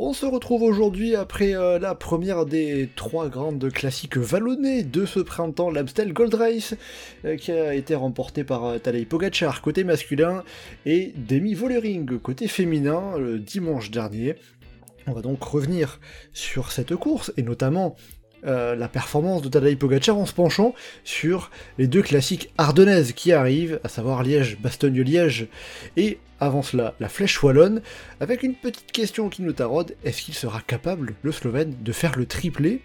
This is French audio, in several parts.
On se retrouve aujourd'hui après euh, la première des trois grandes classiques vallonnées de ce printemps, l'Amstel Gold Race, euh, qui a été remportée par euh, Tadej Pogacar côté masculin et Demi Vollering côté féminin le dimanche dernier. On va donc revenir sur cette course et notamment euh, la performance de Tadej Pogacar en se penchant sur les deux classiques ardennaises qui arrivent, à savoir Liège, Bastogne-Liège, et avant cela la Flèche Wallonne, avec une petite question qui nous taraude, est-ce qu'il sera capable, le Slovène, de faire le triplé?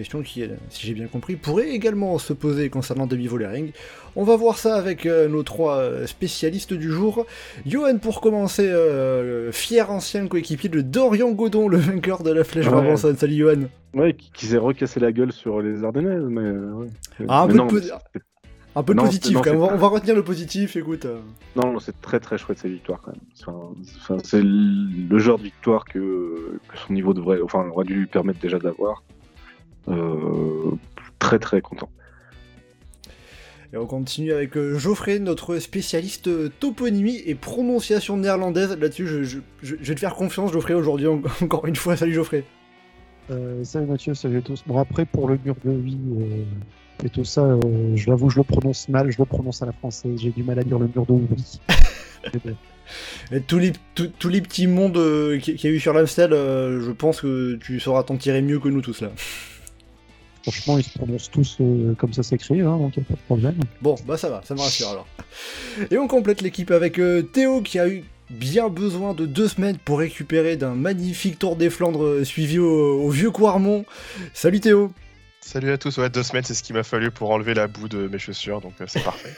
Question qui, si j'ai bien compris, pourrait également se poser concernant Demi Vollering. On va voir ça avec euh, nos trois euh, spécialistes du jour. Johan, pour commencer, euh, fier ancien coéquipier de Dorian Godon, le vainqueur de la Flèche Ouais. Salut Johan Ouais, qui, qui s'est recassé la gueule sur les Ardennaises, mais. euh, ouais. Ah, un Mais peu non, de po- c'est- Un peu de Non, positif non, quand même, on va- retenir le positif, écoute. euh. non, c'est très très chouette cette victoire quand même. Enfin, c'est le genre de victoire que, que son niveau devrait, enfin, aurait dû lui permettre déjà d'avoir. Euh, très très content. Et on continue avec euh, Geoffrey, notre spécialiste euh, toponymie et prononciation néerlandaise. Là-dessus, je, je- je- je vais te faire confiance, Geoffrey, aujourd'hui, en- encore une fois. Salut Geoffrey. Euh, salut Mathieu, salut à tous. Bon après pour le mur de oui euh, et tout ça, euh, je l'avoue je le prononce mal, je le prononce à la française, j'ai du mal à dire le mur de oui. Et tous les, tous- tous les petits mondes qu'il qu'il y a eu sur l'Amstel, euh, je pense que tu sauras t'en tirer mieux que nous tous là. Franchement ils se prononcent tous euh, comme ça s'écrit, hein, donc y a pas de problème. Bon, bah ça va, ça me rassure alors. Et on complète l'équipe avec euh, Théo qui a eu bien besoin de deux semaines pour récupérer d'un magnifique Tour des Flandres euh, suivi au, au vieux Quarmont. Salut Théo Salut à tous, ouais, deux semaines, c'est ce qu'il m'a fallu pour enlever la boue de mes chaussures, donc euh, c'est parfait.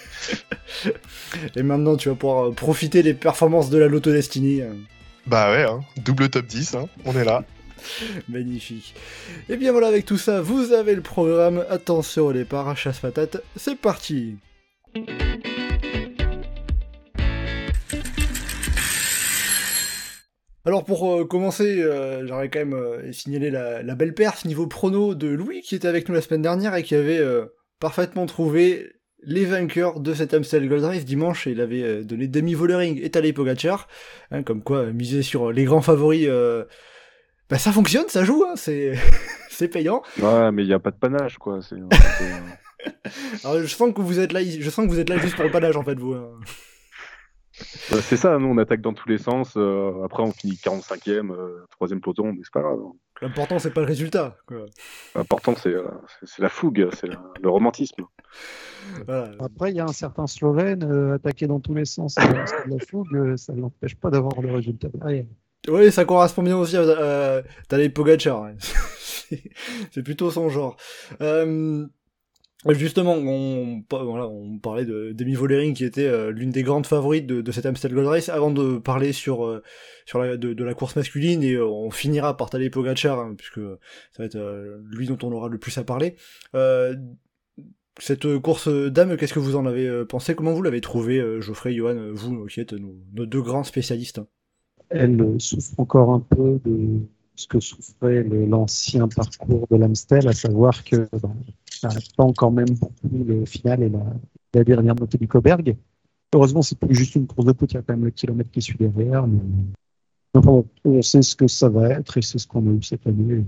Et maintenant tu vas pouvoir profiter des performances de la Lotto Destiny. Bah ouais, hein, double top 10, hein, on est là. Magnifique. Et bien voilà, avec tout ça, vous avez le programme. Attention au départ, chasse c'est parti Alors pour euh, commencer, euh, j'aurais quand même euh, signalé la, belle perf niveau prono de Louis qui était avec nous la semaine dernière et qui avait parfaitement trouvé les vainqueurs de cet Amstel Gold Race dimanche et il avait donné Demi Vollering et Tadej Pogacar, hein, comme quoi miser sur les grands favoris, bah ça fonctionne, ça joue, hein, c'est c'est payant. Ouais, mais il n'y a pas de panache quoi. c'est- Alors je sens que vous êtes là, je sens que vous êtes là juste pour le panage en fait vous. hein. Bah, c'est ça, nous on attaque dans tous les sens. euh, après on finit 45ème, euh, troisième peloton, mais c'est pas grave. L'important c'est pas le résultat. Quoi. L'important c'est euh, c'est- c'est la fougue, c'est la- le romantisme. Voilà. Après il y a un certain Slovène euh, attaqué dans tous les sens, euh, c'est de la fougue, euh, ça ne l'empêche pas d'avoir le résultat derrière. Oui, ça correspond bien aussi à euh, Tadej Pogacar. C'est- plutôt son genre. Euh, justement, on, parlait de Demi Vollering qui était euh, l'une des grandes favorites de, cette Amstel Gold Race. Avant de parler sur euh, de, la course masculine et on finira par Tadej Pogacar hein, puisque ça va être lui dont on aura le plus à parler. Cette course dame, qu'est-ce que vous en avez pensé? Comment vous l'avez trouvé, euh, Geoffrey, Johan, vous qui êtes nos, deux grands spécialistes? Elle euh, souffre encore un peu de ce que souffrait l'ancien parcours de l'Amstel, à savoir que ben, ça pas encore même beaucoup le final et la, dernière montée du Coberg. Heureusement, c'est plus juste une course de poutre, il y a quand même le kilomètre qui suit derrière. On sait ce que ça va être et c'est ce qu'on a eu cette année.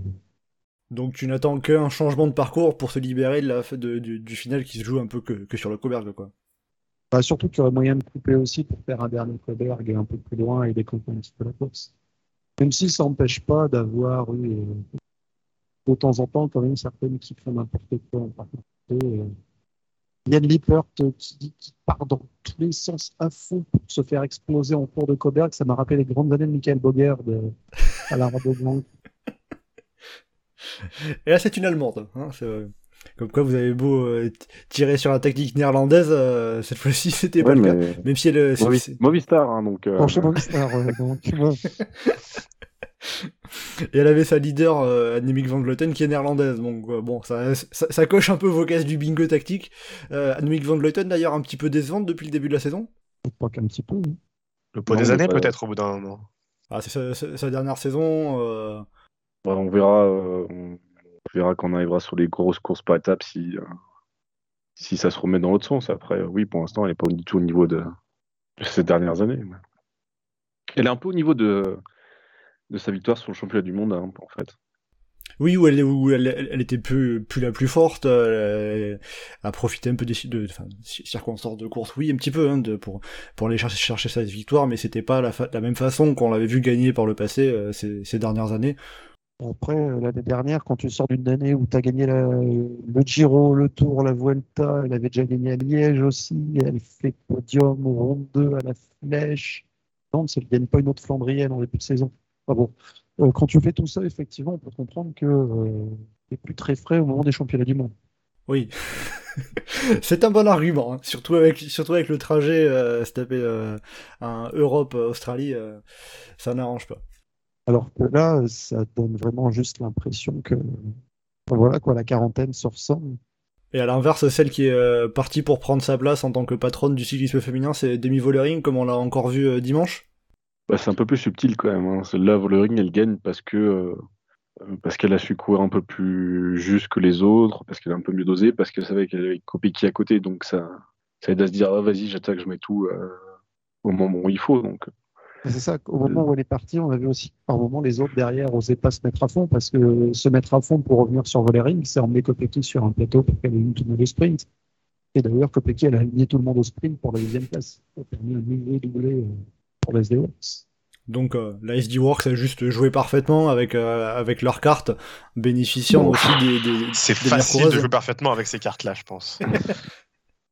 Donc tu n'attends qu'un changement de parcours pour se libérer du, final qui se joue un peu que, que sur le Coberg, quoi. Bah, surtout qu'il y aurait moyen de couper aussi pour faire un dernier Coberg un peu plus loin et découper un petit peu la course. Même si ça n'empêche pas d'avoir eu euh, de temps en temps quand même certaines qui font n'importe quoi en particulier. euh, Yann Lippert euh, qui, qui part dans tous les sens à fond pour se faire exploser en cours de Coberg, ça m'a rappelé les grandes années de Michael Boger de, à la Rabobank. Et là, c'est une Allemande. Hein, euh, comme quoi, vous avez beau euh, tirer sur la technique néerlandaise, euh, cette fois-ci, c'était pas Ouais, le cas. Même si elle, c'est- Movi- Movistar, hein, donc. euh, Franchement, Movistar, donc. Et elle avait sa leader, euh, Annemiek van Vleuten, qui est néerlandaise. Donc euh, bon, ça, ça, ça coche un peu vos cases du bingo tactique. Euh, Annemiek van Vleuten, d'ailleurs, un petit peu décevante depuis le début de la saison. Je crois qu'un petit peu. oui. Le pot Non, des années pas- peut-être au bout d'un moment. Ah, c'est sa, sa- dernière saison. euh, Ouais, on verra, euh, on verra quand on arrivera sur les grosses courses par étapes si, euh, si ça se remet dans l'autre sens. Après, euh, oui, pour l'instant, elle n'est pas du tout au niveau de, de ces dernières années. mais- Elle est un peu au niveau de, de sa victoire sur le championnat du monde, hein, en fait. Oui, où elle, où elle, elle- était plus, plus la plus forte, euh, elle a profité un peu des de, enfin, circonstances de course, oui, un petit peu, hein, de, pour, pour aller chercher, chercher sa victoire, mais c'était pas la, fa- la même façon qu'on l'avait vu gagner par le passé euh, ces, ces dernières années. Après, euh, l'année dernière, quand tu sors d'une année où tu as gagné le Giro, le Tour, la Vuelta, elle avait déjà gagné à Liège aussi, elle fait podium au Ronde 2 à la Flèche. Non, elle ne gagne pas une autre Flandrienne en début de saison. Ah bon. Euh, quand tu fais tout ça, effectivement, on peut comprendre que euh, tu plus très frais au moment des championnats du monde. Oui. C'est un bon argument, hein, surtout avec surtout avec le trajet euh, se taper euh, un Europe-Australie, euh, ça n'arrange pas. Alors que là, ça donne vraiment juste l'impression que voilà quoi, la quarantaine se ressemble. Et à l'inverse, celle qui est euh, partie pour prendre sa place en tant que patronne du cyclisme féminin, c'est Demi Vollering, comme on l'a encore vu euh, dimanche? Bah, c'est un peu plus subtil quand même. Hein. Celle-là, Vollering, elle gagne parce que euh, parce qu'elle a su courir un peu plus juste que les autres, parce qu'elle a un peu mieux dosé, parce qu'elle savait qu'elle avait Kopecky à côté, donc ça, ça aide à se dire ah, vas-y, j'attaque, je mets tout euh, au moment où il faut. Donc C'est ça, au moment où elle est partie, on avait aussi par moment les autres derrière osaient pas se mettre à fond parce que se mettre à fond pour revenir sur Vollering, c'est emmener Kopecky sur un plateau pour qu'elle aligne tout le monde au sprint. Et d'ailleurs, Kopecky, elle a aligné tout le monde au sprint pour la deuxième place. Ça a permis un doublé euh, pour la SD Works. Donc euh, la SD Works a juste joué parfaitement avec, euh, avec leur carte, bénéficiant aussi des, des, C'est facile de jouer parfaitement avec ces cartes-là, je pense.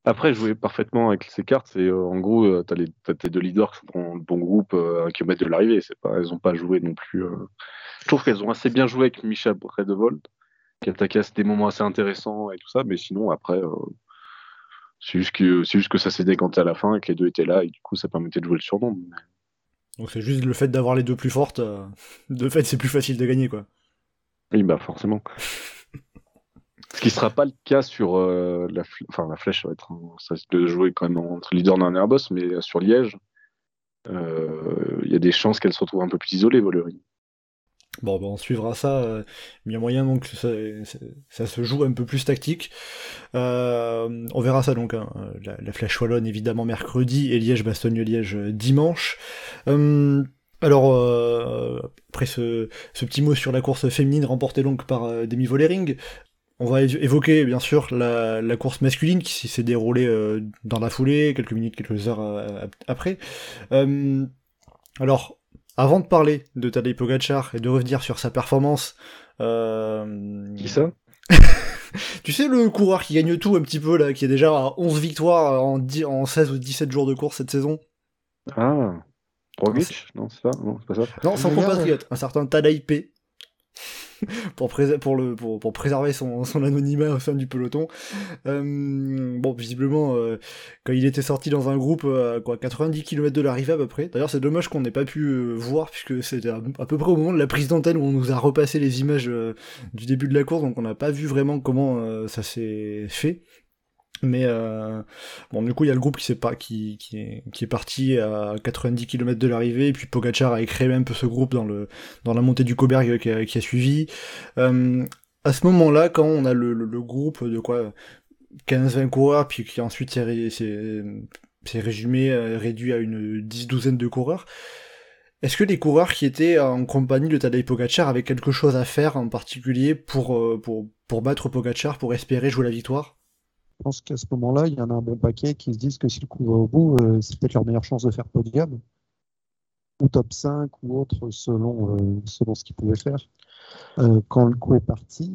après, jouer parfaitement avec ces cartes, c'est euh, en gros, euh, t'as les t'as tes deux leaders qui sont dans le bon groupe, euh, à un kilomètre de l'arrivée. C'est pas, elles ont pas joué non plus. euh. Je trouve qu'elles ont assez bien joué avec Micha Bredevold, qui attaquait à des moments assez intéressants et tout ça, mais sinon après. euh, C'est juste, que, c'est juste que ça s'est décanté à la fin et que les deux étaient là et du coup ça permettait de jouer le surnom. Donc c'est juste le fait d'avoir les deux plus fortes, euh, de fait c'est plus facile de gagner quoi. Oui, bah forcément. Ce qui sera pas le cas sur euh, la, enfin, la flèche, ça va être un- de jouer quand même entre leader d'un Airbus, mais sur Liège, euh, il y a des chances qu'elle se retrouve un peu plus isolée, Vollering. Bon, on suivra ça. euh, Il y a moyen donc ça, ça- se joue un peu plus tactique. Euh, on verra ça donc. hein, La, Flèche Wallonne évidemment mercredi et Liège-Bastogne-Liège euh, dimanche. Euh, alors euh, après ce, petit mot sur la course féminine remportée donc par euh, Demi Vollering. On va évoquer bien sûr la, la course masculine qui s'est déroulée euh, dans la foulée, quelques minutes, quelques heures euh, après. Euh, alors, avant de parler de Tadej Pogacar et de revenir sur sa performance, euh, Qui ça? Tu sais le coureur qui gagne tout un petit peu là, qui est déjà à 11 victoires en, 10 en 16 ou 17 jours de course cette saison Ah, Roglic? Non, c'est ça Non, c'est pas ça. Non, son compatriote, un certain Tadej P. pour, préserver son, anonymat au sein du peloton. Euh, bon, visiblement, euh, quand il était sorti dans un groupe euh, à quoi, 90 km de l'arrivée à peu près. D'ailleurs, c'est dommage qu'on n'ait pas pu voir, puisque c'était à, peu près au moment de la prise d'antenne où on nous a repassé les images du début de la course, donc on n'a pas vu vraiment comment ça s'est fait. Mais euh, bon, du coup, il y a le groupe qui, s'est pas, qui, qui, est, qui est parti à 90 km de l'arrivée, et puis Pogacar a écrémé un peu ce groupe dans, le, dans la montée du Coberg qui a, qui a suivi. Euh, à ce moment-là, quand on a le, le, le groupe de quoi 15-20 coureurs, puis qui ensuite s'est ré- s'est- s'est résumé, euh, réduit à une dix-douzaine de coureurs, est-ce que les coureurs qui étaient en compagnie de Tadej Pogacar avaient quelque chose à faire en particulier pour, euh, pour, pour battre Pogacar, pour espérer jouer la victoire? Je pense qu'à ce moment-là, il y en a un bon paquet qui se disent que si le coup va au bout, euh, c'est peut-être leur meilleure chance de faire podium, ou top 5, ou autre, selon, euh, selon ce qu'ils pouvaient faire. Euh, quand le coup est parti,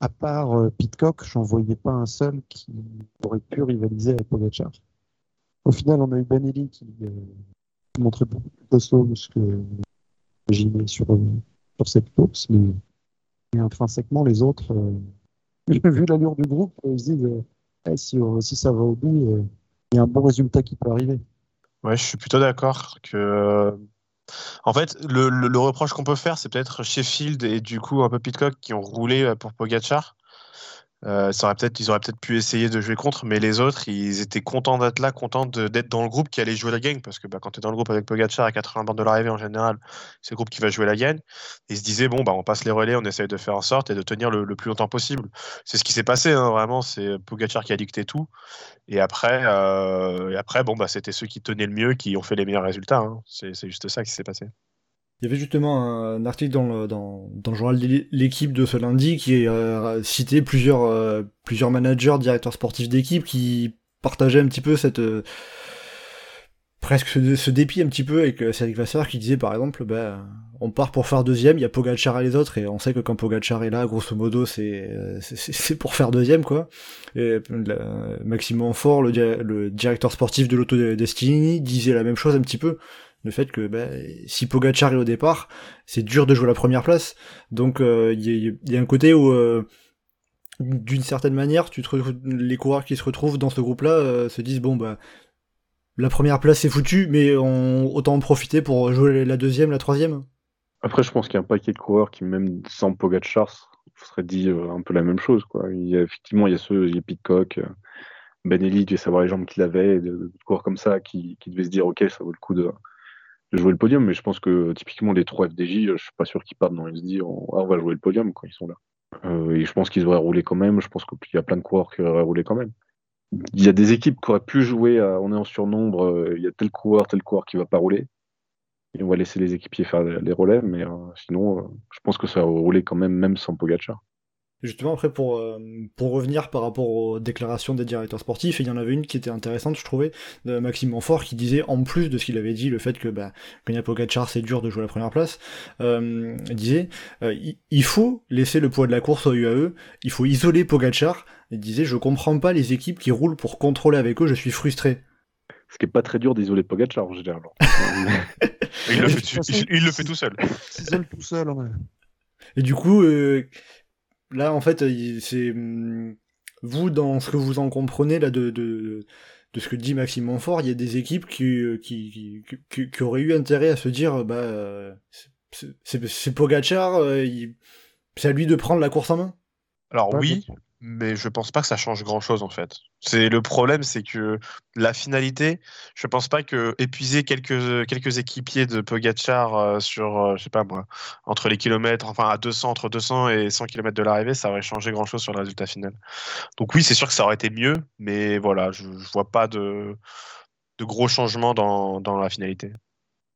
à part Pitcock, j'en voyais pas un seul qui aurait pu rivaliser avec Pogacar. Au final, on a eu Benelli qui montrait beaucoup plus costaud que ce que j'imaginais sur, euh, sur cette course, mais, intrinsèquement, les autres, vu l'allure du groupe, ils se disent euh, Eh, si, euh, si ça va au bout, euh, il y a un bon résultat qui peut arriver. Ouais, je suis plutôt d'accord que En fait, le, le- reproche qu'on peut faire, c'est peut-être Sheffield et du coup un peu Pitcock qui ont roulé pour Pogachar. Euh, ça aurait peut-être, ils auraient peut-être pu essayer de jouer contre, mais les autres, ils étaient contents d'être là, contents d'être dans le groupe qui allait jouer la gagne, parce que bah, quand tu es dans le groupe avec Pogachar à 80 bornes de l'arrivée en général, c'est le groupe qui va jouer la gagne. Ils se disaient, bon, bah, on passe les relais, on essaye de faire en sorte et de tenir le, plus longtemps possible. C'est ce qui s'est passé, hein, vraiment, c'est Pogachar qui a dicté tout. Et après, euh, après bon, bah, c'était ceux qui tenaient le mieux qui ont fait les meilleurs résultats. hein. C'est juste ça qui s'est passé. Il y avait justement un article dans le, dans, dans le journal de l'équipe de ce lundi qui euh, citait plusieurs, euh, plusieurs managers, directeurs sportifs d'équipe qui partageaient un petit peu cette. euh, presque ce, ce dépit un petit peu avec euh, Cédric Vasseur qui disait par exemple bah, on part pour faire deuxième, il y a Pogacar et les autres, et on sait que quand Pogacar est là, grosso modo, c'est c'est- pour faire deuxième, quoi. Et Maxime le, le directeur sportif de l'Auto Destiny, disait la même chose un petit peu. Le fait que bah, si Pogacar est au départ, c'est dur de jouer la première place. Donc euh, il y, a- un côté où, euh, d'une certaine manière, tu les coureurs qui se retrouvent dans ce groupe-là euh, se disent bon bah la première place c'est foutu, mais autant en profiter pour jouer la deuxième, la troisième. Après, je pense qu'il y a un paquet de coureurs qui, même sans Pogacar, seraient dit un peu la même chose. Quoi. Il y a, effectivement, il y a ceux, il y a Pitcock, Benelli, tu devais savoir les jambes qu'il avait, de, de coureurs comme ça qui, qui devaient se dire, ok, ça vaut le coup de jouer le podium. Mais je pense que typiquement les trois FDJ, je suis pas sûr qu'ils partent dans dire, on, ah, on va jouer le podium quand ils sont là. Euh, et je pense qu'ils auraient roulé quand même. Je pense qu'il y a plein de coureurs qui auraient roulé quand même. Il y a des équipes qui auraient pu jouer, à, on est en surnombre, euh, il y a tel coureur, tel coureur qui va pas rouler. Et on va laisser les équipiers faire les relais, mais euh, sinon, euh, je pense que ça aurait roulé quand même, même sans Pogacar. Justement, après, pour, euh, pour revenir par rapport aux déclarations des directeurs sportifs, il y en avait une qui était intéressante, je trouvais, de Maxime Monfort, qui disait, en plus de ce qu'il avait dit, le fait que bah, quand il y a Pogacar, c'est dur de jouer la première place, euh, il disait, euh, il- faut laisser le poids de la course au UAE, il faut isoler Pogacar, il disait, je comprends pas les équipes qui roulent pour contrôler avec eux, je suis frustré. Ce qui est pas très dur d'isoler Pogacar en général. Il le, fait, il- il le fait tout seul. s'isole tout seul. ouais. Et du coup, euh, là, en fait, c'est hum, vous dans ce que vous en comprenez là de, de, de ce que dit Maxime Monfort, il y a des équipes qui, euh, qui, qui, qui- qui auraient eu intérêt à se dire, bah, c'est- Pogacar, euh, c'est à lui de prendre la course en main. Alors oui, mais je pense pas que ça change grand chose en fait. C'est le problème, c'est que la finalité, je pense pas que épuiser quelques quelques équipiers de Pogacar euh, sur, euh, je sais pas moi, entre les kilomètres, enfin à 200 entre 200 et 100 km de l'arrivée, ça aurait changé grand chose sur le résultat final. Donc oui, c'est sûr que ça aurait été mieux, mais voilà, je, je vois pas de de gros changements dans, dans la finalité.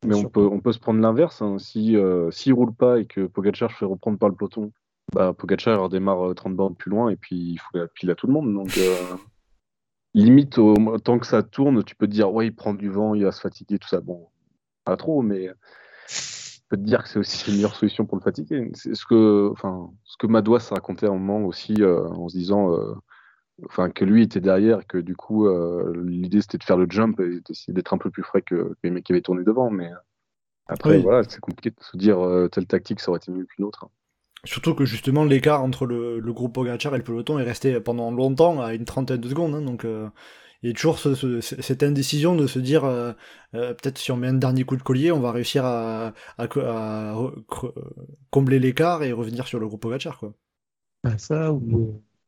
Mais on peut, on peut se prendre l'inverse. Hein. Si euh, s'il roule pas et que Pogacar se fait reprendre par le peloton, bah, Pogacar redémarre euh, 30 bornes plus loin et puis il faut la pile à tout le monde. Donc euh, limite, au- tant que ça tourne, tu peux te dire ouais, il prend du vent, il va se fatiguer, tout ça. Bon, pas trop, mais je peux te dire que c'est aussi une meilleure solution pour le fatiguer. C'est ce que, enfin, ce que Madouas racontait à un moment aussi euh, en se disant. euh, Enfin, que lui était derrière, et que du coup, euh, l'idée c'était de faire le jump et d'essayer d'être un peu plus frais que, que les mecs qui avaient tourné devant. Mais euh, après, Oui. voilà, c'est compliqué de se dire euh, telle tactique ça aurait été mieux qu'une autre. hein. Surtout que justement, l'écart entre le, groupe Pogacar et le peloton est resté pendant longtemps à une trentaine de secondes. hein, donc, euh, il y a toujours ce- ce- cette indécision de se dire, euh, euh, peut-être si on met un dernier coup de collier, on va réussir à, combler l'écart et revenir sur le groupe Pogacar. Bah, ça,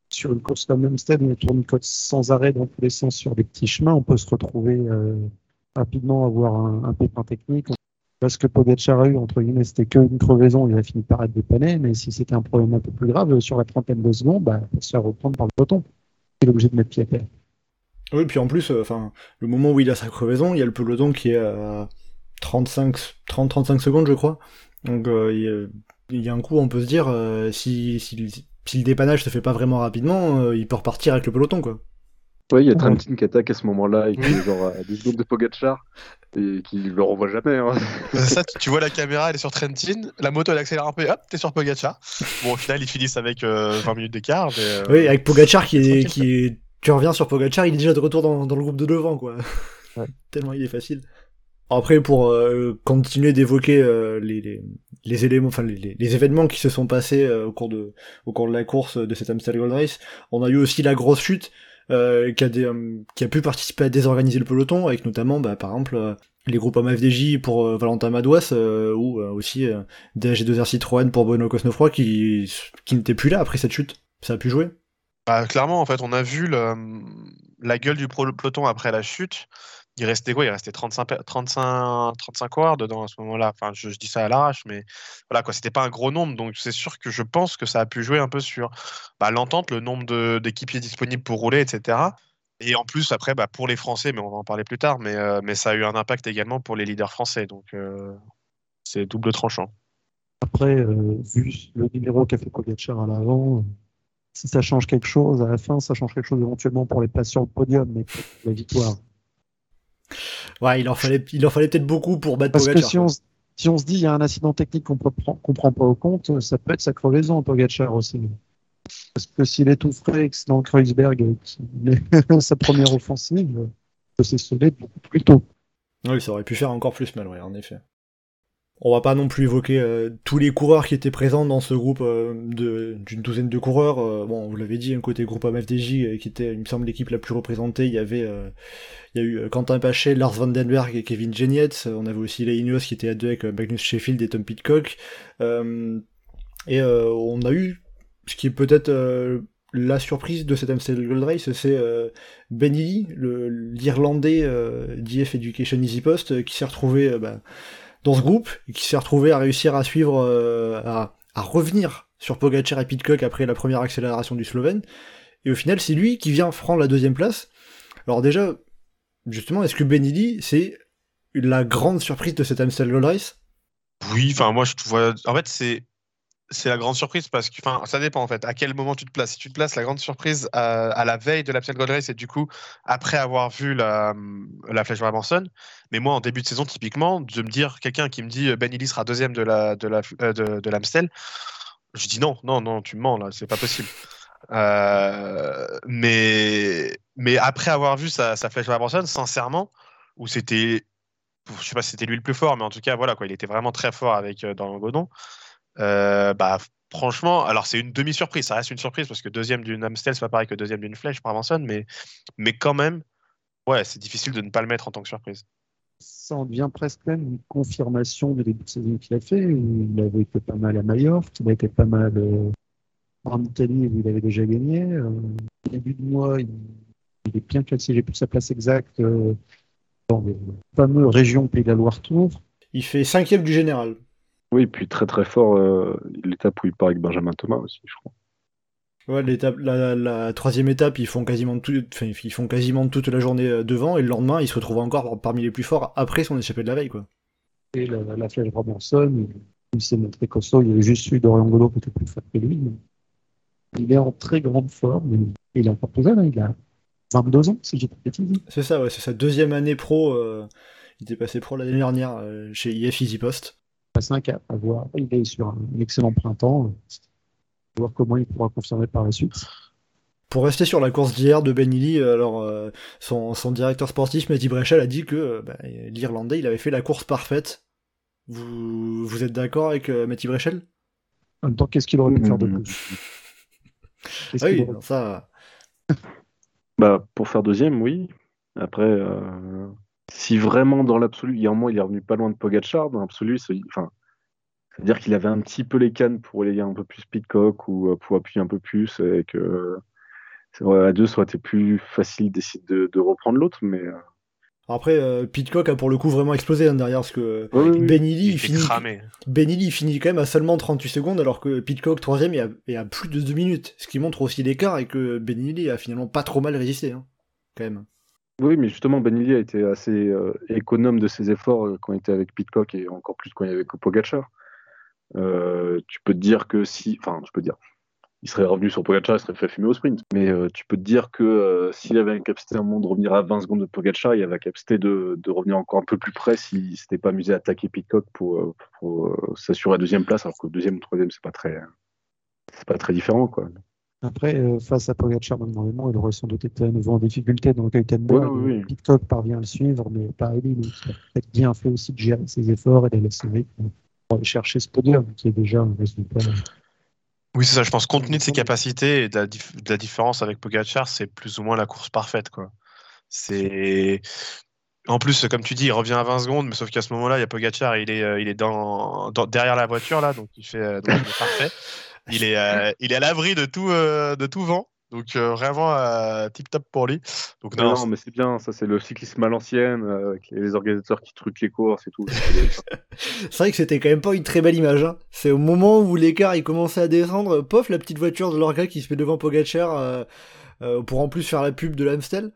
sur une course comme Hampstead, où on tourne sans arrêt dans tous les sens sur des petits chemins, on peut se retrouver rapidement avoir un, un pépin technique. Parce que Pogacar a eu, entre guillemets, c'était qu'une crevaison, il a fini par être dépanné, mais si c'était un problème un peu plus grave, sur la trentaine de secondes, bah, il se faire reprendre par le peloton. Il est obligé de mettre pied à terre. Oui, puis en plus, euh, enfin, le moment où il a sa crevaison, il y a le peloton qui est à 35, 30-35 secondes, je crois. Donc, euh, il, y a, un coup, on peut se dire, euh, si, si, le dépannage se fait pas vraiment rapidement, euh, il peut repartir avec le peloton, quoi. Ouais, il y a Ouais. Trentin qui attaque à ce moment-là et qui est genre à 10 secondes de Pogacar et qui le revoit jamais. hein. Ça, tu, vois la caméra, elle est sur Trentin, la moto elle accélère un peu, et hop, t'es sur Pogacar. Bon, au final, ils finissent avec euh, 20 minutes d'écart. euh, Oui, avec Pogacar qui est, qui est, tu reviens sur Pogacar, il est déjà de retour dans, dans le groupe de devant, quoi. Ouais. Tellement il est facile. Après, pour euh, continuer d'évoquer euh, les, les, les éléments, enfin les, les- événements qui se sont passés euh, au cours de au cours de la course de cette Amstel Gold Race, on a eu aussi la grosse chute euh, qui a des, euh, qui a pu participer à désorganiser le peloton, avec notamment, bah, par exemple, euh, les groupes FDJ pour Valentin Madouas ou aussi DHG2R Citroën pour Bruno Cosnefroy qui, n'était plus là après cette chute. Ça a pu jouer bah, Clairement, en fait, on a vu la gueule du peloton après la chute. Il restait quoi? Il restait 35, 35, 35 coureurs dedans à ce moment-là. Enfin, je, dis ça à l'arrache, mais voilà, quoi. C'était pas un gros nombre, donc c'est sûr que je pense que ça a pu jouer un peu sur bah, l'entente, le nombre d'équipiers disponibles pour rouler, etc. Et en plus, après, bah, pour les Français, mais on va en parler plus tard, mais, euh, mais ça a eu un impact également pour les leaders français. Donc, euh, c'est double tranchant. Après, euh, vu le numéro qu'a fait Pogacar à l'avant, si ça change quelque chose, à la fin, ça change quelque chose éventuellement pour les places sur le podium, mais la victoire. Ouais, il en fallait, il en fallait peut-être beaucoup pour battre Parce Pogacar. Que si on, si on se dit il y a un incident technique qu'on ne prend pas au compte, ça peut être sa crevaison, Pogacar aussi. Parce que s'il est tout frais et que c'est dans Kreuzberg sa première offensive, c'est sauver beaucoup plus tôt. Oui, ça aurait pu faire encore plus mal, ouais, en effet. On va pas non plus évoquer euh, tous les coureurs qui étaient présents dans ce groupe euh, d'une douzaine de coureurs. Euh, bon, vous l'avez dit, un côté groupe AMFDJ qui était, il me semble, l'équipe la plus représentée. Il y avait, il y a eu Quentin Pachet, Lars Vandenberg et Kevin Genietz. On avait aussi les qui étaient à deux avec Magnus Sheffield et Tom Pitcock. et on a eu ce qui est peut-être euh, la surprise de cet Amstel Gold Race, c'est euh, Ben l'Irlandais euh, d'IF Education Easy Post, qui s'est retrouvé bah, dans ce groupe, qui s'est retrouvé à réussir à suivre, à, revenir sur Pogacar et Pitcock après la première accélération du Slovène. Et au final, c'est lui qui vient prendre la deuxième place. Alors déjà, justement, est-ce que Ben c'est la grande surprise de cet Amstel Gold Race? Oui, enfin moi je vois... En fait, c'est c'est la grande surprise parce que, ça dépend en fait. À quel moment tu te places Si tu te places la grande surprise à, la veille de la Gold Race et du coup après avoir vu la, la Flèche Brabanson, mais moi en début de saison typiquement, de me dire quelqu'un qui me dit Ben Illy sera deuxième de la de la euh, de, l'Amstel, je dis non, non, non, tu me mens là, c'est pas possible. Euh, mais mais après avoir vu sa, sa Flèche Brabanson, sincèrement, où c'était, je sais pas si c'était lui le plus fort, mais en tout cas voilà quoi, il était vraiment très fort avec euh, dans le godon. Euh, bah, franchement, alors c'est une demi-surprise, ça reste une surprise parce que deuxième d'une Amstel, c'est pas pareil que deuxième d'une flèche par Avanson, mais, mais quand même, ouais, c'est difficile de ne pas le mettre en tant que surprise. Ça en devient presque même une confirmation du début de saison qu'il a fait. Il avait été pas mal à Majorque, il a été pas mal euh, en Italie où il avait déjà gagné. Euh, au début de mois, il, est bien classé, j'ai plus sa place exacte dans les fameux régions Pays de la Loire-Tour. Il fait cinquième du général. Oui, puis très très fort euh, l'étape où il part avec Benjamin Thomas aussi, je crois. Ouais, l'étape, la, troisième étape, ils font quasiment tout, ils font quasiment toute la journée euh, devant et le lendemain, ils se retrouvent encore parmi les plus forts après son échappée de la veille, quoi. Et la, la flèche Robinson, il s'est montré costaud, il y avait juste eu Dorian Golo qui était plus fort que lui. Il est en très grande forme, et il est encore plus jeune, hein, il a 22 ans, si j'ai pas de C'est ça, ouais, c'est sa deuxième année pro. Euh, il était passé pro l'année dernière chez IF Easy Post passe un cap à voir. Il est sur un excellent printemps. À voir comment il pourra confirmer par la suite. Pour rester sur la course d'hier de Ben alors euh, son, directeur sportif Matty Brechel a dit que euh, bah, l'Irlandais il avait fait la course parfaite. Vous, vous êtes d'accord avec euh, Matty Brechel? En même temps, qu'est-ce qu'il aurait pu faire de plus? Ah oui, ça. bah, pour faire deuxième, oui. Après, si vraiment dans l'absolu, il y a un moment, il est revenu pas loin de Pogachar, dans l'absolu, enfin, c'est-à-dire qu'il avait un petit peu les cannes pour aller un peu plus Pitcock ou euh, pour appuyer un peu plus et que à deux, ça aurait été plus facile d'essayer de, reprendre l'autre, mais. Euh. Après, euh, Pitcock a pour le coup vraiment explosé hein, derrière, parce que Benili finit, Benili finit quand même à seulement 38 secondes, alors que Pitcock, troisième, est à, plus de 2 minutes, ce qui montre aussi l'écart et que Benili a finalement pas trop mal résisté, hein, quand même. Oui, mais justement, Benilli a été assez euh, économe de ses efforts euh, quand il était avec Pitcock et encore plus quand il avait Pogacar. Euh, tu peux te dire que si, enfin, je peux dire, il serait revenu sur Pogacar, il serait fait fumer au sprint. Mais tu peux te dire que s'il avait une capacité un moment de revenir à 20 secondes de Pogacar, il avait la capacité de, revenir encore un peu plus près s'il s'était pas amusé à attaquer Pitcock pour, s'assurer la deuxième place, alors que deuxième ou troisième, c'est pas très, c'est pas très différent, quoi. Après, euh, face à Pogacar, normalement, il aurait sans doute été à nouveau en difficulté dans le Kaltenberg. Oui, oui. Pitcock parvient à le suivre, mais pas lui. il a peut-être bien fait aussi de gérer ses efforts et de laisser pour aller chercher ce podium, qui est déjà un résultat. Oui, c'est ça. Je pense, compte tenu de ses capacités et de la, différence avec Pogacar, c'est plus ou moins la course parfaite. quoi. C'est En plus, comme tu dis, il revient à 20 secondes, mais sauf qu'à ce moment-là, il y a Pogacar, il est, euh, il est dans, dans- derrière la voiture là, donc il fait, euh, donc il est parfait. Il est, euh, il est à l'abri de tout, euh, de tout vent, donc euh, vraiment tip top pour lui. Donc non, non, mais c'est bien, ça c'est le cyclisme à l'ancienne, euh, avec les organisateurs qui truquent les courses et tout. C'est vrai que c'était quand même pas une très belle image. Hein. C'est au moment où l'écart il commençait à descendre, pof, la petite voiture de l'orga qui se met devant Pogacar euh, euh, pour en plus faire la pub de l'Amstel.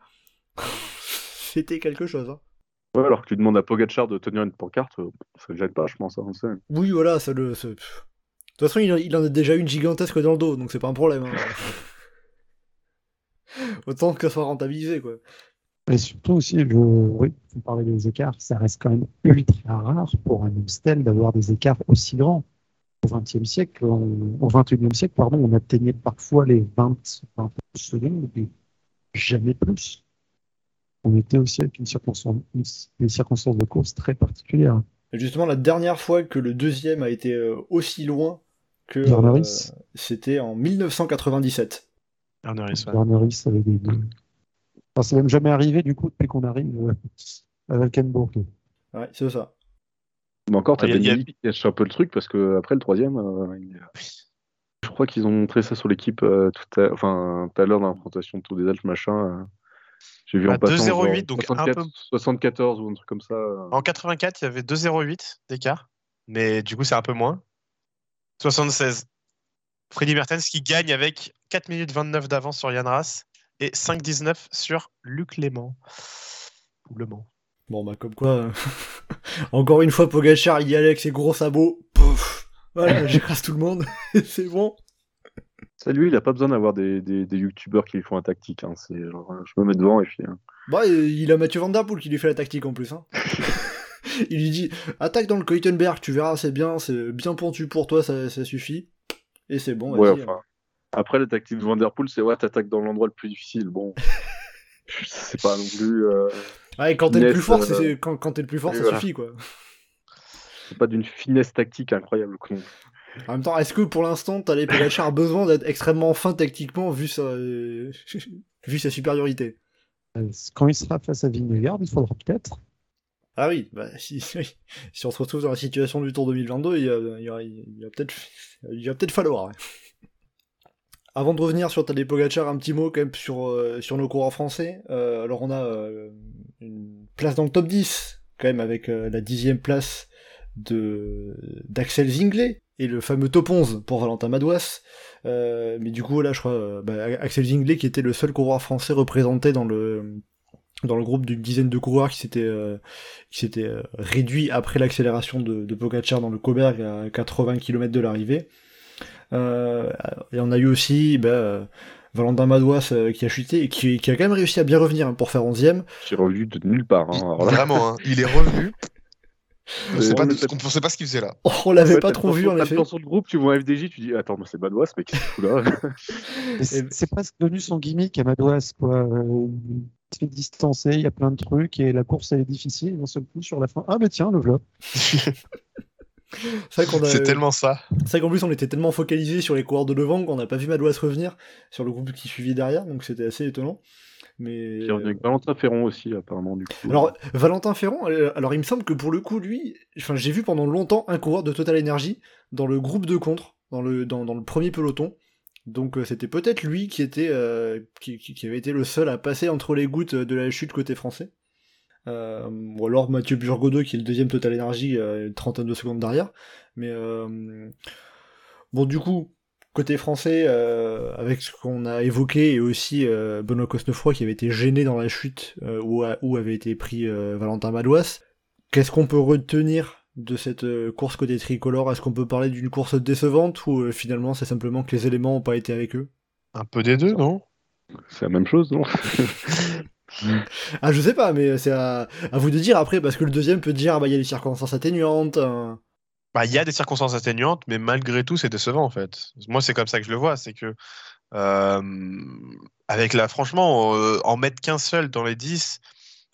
c'était quelque chose. Hein. Ouais, alors que tu demandes à Pogachar de tenir une pancarte, euh, ça ne gêne pas, je pense. hein, Oui, voilà, ça le. ça-. De toute façon, il, en- il en a déjà une gigantesque dans le dos, donc c'est pas un problème. hein. Autant que ça soit rentabilisé, quoi. Et surtout aussi, je, oui, vous parlez des écarts, ça reste quand même ultra rare pour un Amstel d'avoir des écarts aussi grands. Au XXe siècle, on- au XXIe siècle, pardon, on atteignait parfois les 20, 20 secondes, et jamais plus. On était aussi avec une circonstance, une- des circonstances de course très particulières. Et Justement, la dernière fois que le deuxième a été euh, aussi loin que. Euh. C'était en 1997. Werner Riss, ouais. Avait des. Enfin, c'est même jamais arrivé du coup depuis qu'on arrive euh, à Valkenburg. Ouais, c'est ça. Mais encore, t'as Il y a- qui cache un peu le truc parce que après le troisième, euh, il- je crois qu'ils ont montré ça sur l'équipe euh, tout à, enfin, tout à l'heure dans la présentation de Tour des Alpes, machin. euh, J'ai vu Ah, en passant 2,08, genre donc un 64, peu- 74 ou un truc comme ça. euh. En 84, il y avait 2,08 d'écart, mais du coup, c'est un peu moins. 76. Freddy Mertens qui gagne avec 4 minutes 29 d'avance sur Yann Ras et 5,19 sur Luc Léman. Ou Le Mans. Bon, bah, comme quoi. euh, Encore une fois, Pogachar, il y allait avec ses gros sabots. Pouf Voilà, j'écrase tout le monde. c'est bon. Ça, lui, il a pas besoin d'avoir des, des, des youtubeurs qui lui font un tactique. hein. C'est genre, je me mets devant et puis. hein. Bah, il a Mathieu Van Der Poel qui lui fait la tactique en plus. Hein. Il lui dit attaque dans le Keutenberg, tu verras, c'est bien, c'est bien pontu pour toi, ça, ça suffit. Et c'est bon. ouais, vas-y, enfin. Après, la tactique de Vanderpool, c'est ouais, t'attaques dans l'endroit le plus difficile. Bon. c'est pas non plus. euh, Ouais, quand t'es le plus fort, euh, c'est quand, quand t'es le plus fort, ça voilà. suffit quoi. c'est pas d'une finesse tactique incroyable. quoi. En même temps, est-ce que pour l'instant, t'as les Pogacar besoin d'être extrêmement fin tactiquement vu sa, euh, vu sa supériorité? Euh, Quand il sera face à Vingegaard, il faudra peut-être. Ah oui, bah si, si, si on se retrouve dans la situation du Tour 2022, il y a, il peut-être il va peut-être falloir. Avant de revenir sur Tadej Pogacar, un petit mot quand même sur, euh, sur nos coureurs français. Euh, alors on a euh, une place dans le top 10, quand même avec euh, la dixième place de d'Axel Zinglet et le fameux top 11 pour Valentin Madouas. Euh, mais du coup là je crois euh, bah, Axel Zinglet qui était le seul coureur français représenté dans le dans le groupe d'une dizaine de coureurs qui s'était euh, qui s'était euh, réduit après l'accélération de, de Pogacar dans le Coberg à 80 km de l'arrivée. Euh, et on a eu aussi bah, euh, Valentin Madouas euh, qui a chuté et qui, qui a quand même réussi à bien revenir hein, pour faire 11ème. J'ai revu de nulle part. hein. Alors là, Vraiment, hein, il est revenu. On sait pas, on de- est- on sait pas ce qu'il faisait là. Oh, on l'avait Ouais, pas trop vu en effet. Dans son groupe, tu vois FDJ, tu dis Attends, mais c'est Badouas, mais qu'est-ce qu'il fout là? Et C'est presque devenu son gimmick à Madouas, quoi. Il se fait distancer, il y a plein de trucs, et la course elle est difficile, et d'un seul coup sur la fin, ah mais tiens, le vlog. C'est vrai qu'on a- C'est tellement ça. c'est vrai qu'en plus on était tellement focalisé sur les coureurs de devant qu'on n'a pas vu Madouas revenir sur le groupe qui suivait derrière, donc c'était assez étonnant. Mais avec Valentin Ferron aussi, apparemment, du coup. Alors, Valentin Ferrand, euh, alors il me semble que pour le coup, lui, enfin, j'ai vu pendant longtemps un coureur de Total Energy dans le groupe de contre, dans le, dans, dans le premier peloton. Donc euh, c'était peut-être lui qui était, euh, qui, avait été le seul à passer entre les gouttes de la chute côté français. Euh, ou alors Mathieu Burgodeau qui est le deuxième Total Energy, euh, une trentaine de secondes derrière. Mais euh, bon, du coup, côté français, euh, avec ce qu'on a évoqué, et aussi Benoît Cosnefroy qui avait été gêné dans la chute où, avait été pris Valentin Madouas, qu'est-ce qu'on peut retenir de cette euh, course côté tricolore Est-ce qu'on peut parler d'une course décevante ou euh, finalement c'est simplement que les éléments n'ont pas été avec eux? Un peu des deux, non? C'est la même chose, non? Ah, je sais pas, mais c'est à, à vous de dire après, parce que le deuxième peut dire, ah bah il y a des circonstances atténuantes. hein. Bah, il y a des circonstances atténuantes, mais malgré tout, c'est décevant en fait. Moi, c'est comme ça que je le vois, c'est que euh, avec la, franchement, euh, en mettre qu'un seul dans les 10,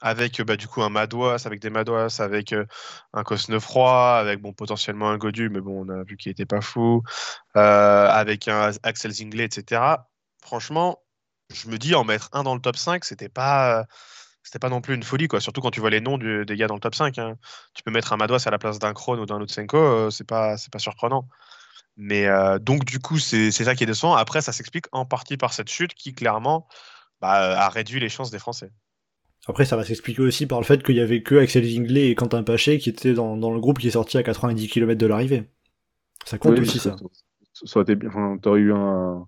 avec bah, du coup un Madouas, avec des Madouas, avec euh, un Cosnefroy, avec bon potentiellement un Godu, mais bon, on a vu qu'il était pas fou, euh, avec un Axel Zinglet, etc. Franchement, je me dis en mettre un dans le top 5, c'était pas c'était pas non plus une folie, quoi. Surtout quand tu vois les noms des gars dans le top 5. hein. Tu peux mettre un Madouas à la place d'un Krohn ou d'un Lutsenko, euh, c'est pas, pas surprenant. Mais euh, donc, du coup, c'est ça qui est décevant. Après, ça s'explique en partie par cette chute qui, clairement, bah, a réduit les chances des Français. Après, ça va s'expliquer aussi par le fait qu'il y avait que Axel Zinglet et Quentin Paché qui étaient dans, dans le groupe qui est sorti à 90 km de l'arrivée. Ça compte Oui, aussi, ça. Ça aurait été bien. Enfin, t'aurais eu un,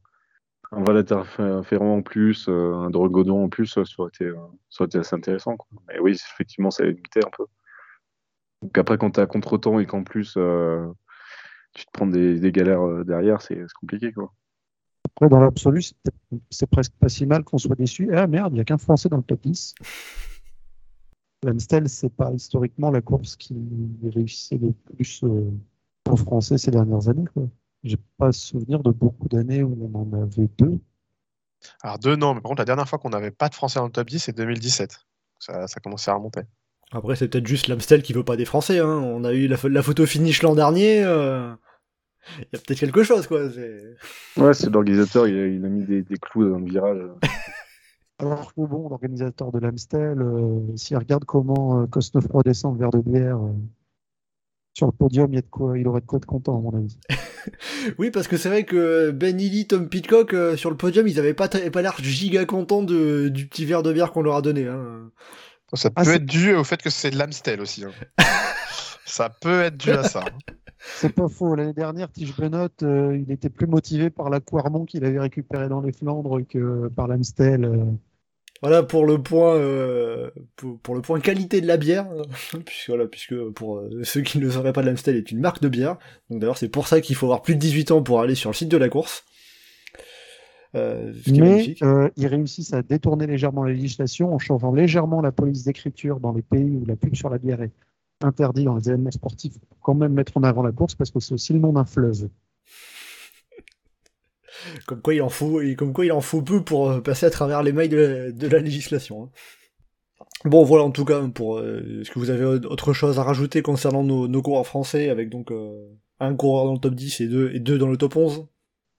un Valater Ferrand en plus, euh, un Drogodon en plus, ça aurait été, euh, ça aurait été assez intéressant. Quoi. Mais oui, effectivement, ça a limité un peu. Donc après, quand t'es à contre-temps et qu'en plus euh, tu te prends des, des galères derrière, c'est compliqué. Quoi. Après, dans l'absolu, c'est presque pas si mal qu'on soit déçu. Ah merde, il n'y a qu'un Français dans le top 10. L'Amstel, c'est pas historiquement la course qui réussissait le plus euh, aux Français ces dernières années. quoi. J'ai pas souvenir de beaucoup d'années où on en avait deux. Alors, deux, non, mais par contre, la dernière fois qu'on n'avait pas de Français dans le top 10, c'est 2017. Ça, ça commençait à remonter. Après, c'est peut-être juste l'Amstel qui veut pas des Français. Hein. On a eu la, la photo finish l'an dernier. euh, Il y a peut-être quelque chose, quoi. Ouais, c'est l'organisateur, il, a- il a mis des, des clous dans le virage. Alors que bon, l'organisateur de l'Amstel, euh, s'il regarde comment euh, Cosnefroy descend le verre de bière euh, sur le podium, il, y a de quoi, il aurait de quoi être content, à mon avis. Oui, parce que c'est vrai que Ben Illy, Tom Pitcock, euh, sur le podium, ils avaient pas, pas l'air giga contents de, du petit verre de bière qu'on leur a donné. Hein. Ça peut Ah, c'est- être dû au fait que c'est de l'Amstel aussi. hein. ça peut être dû à ça. Hein. C'est pas faux. L'année dernière, Tige Benot, euh, il était plus motivé par la Quarmont qu'il avait récupéré dans les Flandres que par l'Amstel. euh. Voilà pour le point euh, pour, pour le point qualité de la bière, puisque voilà, puisque pour ceux qui ne le sauraient pas, l'Amstel est une marque de bière. Donc d'ailleurs c'est pour ça qu'il faut avoir plus de 18 ans pour aller sur le site de la course. Euh, ce qui est Mais euh, ils réussissent à détourner légèrement la législation en changeant légèrement la police d'écriture dans les pays où la pub sur la bière est interdite dans les événements sportifs pour quand même mettre en avant la course parce que c'est aussi le nom d'un fleuve. Comme quoi il en faut, et comme quoi il en faut peu pour euh, passer à travers les mailles de la, de la législation. hein. Bon voilà en tout cas pour euh, est-ce que vous avez autre chose à rajouter concernant nos, nos coureurs français avec donc euh, un coureur dans le top 10 et deux et deux dans le top 11